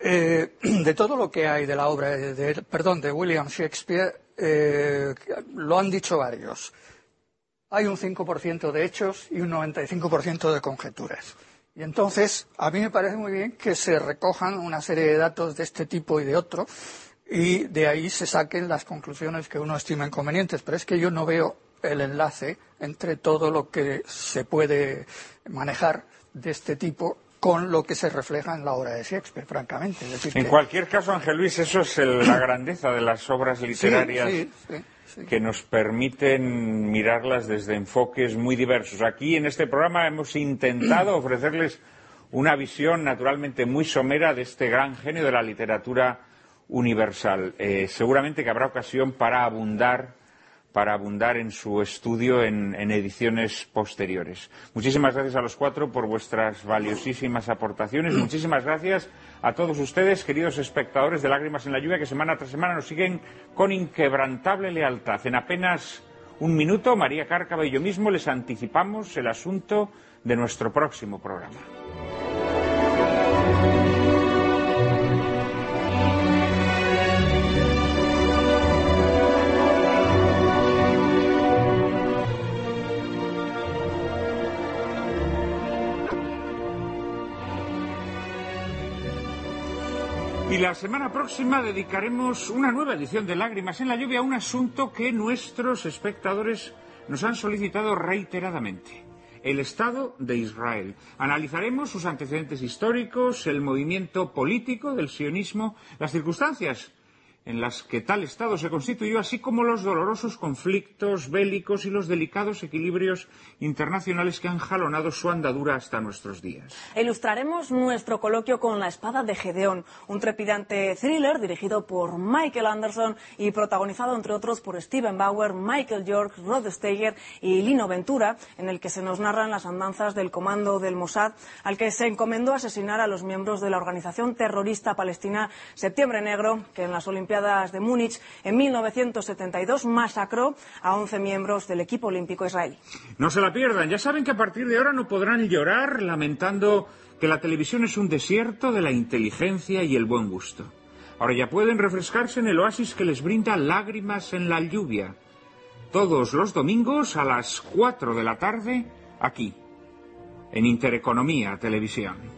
eh, de todo lo que hay de la obra de, de- perdón, de William Shakespeare, eh, lo han dicho varios hay un 5% de hechos y un 95% de conjeturas. Y entonces, a mí me parece muy bien que se recojan una serie de datos de este tipo y de otro y de ahí se saquen las conclusiones que uno estima convenientes. Pero es que yo no veo el enlace entre todo lo que se puede manejar de este tipo con lo que se refleja en la obra de Shakespeare, francamente. Es decir, En que- cualquier caso, Ángel Luis, eso es el- la grandeza de las obras literarias sí, sí, sí. que nos permiten mirarlas desde enfoques muy diversos. Aquí en este programa hemos intentado ofrecerles una visión naturalmente muy somera de este gran genio de la literatura universal. Eh, seguramente que habrá ocasión para abundar para abundar en su estudio en, en ediciones posteriores. Muchísimas gracias a los cuatro por vuestras valiosísimas aportaciones. Muchísimas gracias a todos ustedes, queridos espectadores de Lágrimas en la Lluvia, que semana tras semana nos siguen con inquebrantable lealtad. En apenas un minuto, María Cárcava y yo mismo les anticipamos el asunto de nuestro próximo programa. Y la semana próxima dedicaremos una nueva edición de Lágrimas en la Lluvia a un asunto que nuestros espectadores nos han solicitado reiteradamente. El Estado de Israel. Analizaremos sus antecedentes históricos, el movimiento político del sionismo, las circunstancias en las que tal Estado se constituyó, así como los dolorosos conflictos bélicos y los delicados equilibrios internacionales que han jalonado su andadura hasta nuestros días. Ilustraremos nuestro coloquio con La espada de Gedeón, un trepidante thriller dirigido por Michael Anderson y protagonizado, entre otros, por Steven Bauer, Michael York, Rod Steiger y Lino Ventura, en el que se nos narran las andanzas del comando del Mossad, al que se encomendó asesinar a los miembros de la organización terrorista palestina Septiembre Negro, que en las De Múnich en 1972 masacró a 11 miembros del equipo olímpico israelí. No se la pierdan. Ya saben que a partir de ahora no podrán llorar lamentando que la televisión es un desierto de la inteligencia y el buen gusto. Ahora ya pueden refrescarse en el oasis que les brinda lágrimas en la lluvia. Todos los domingos a las 4 de la tarde, aquí, en Intereconomía Televisión.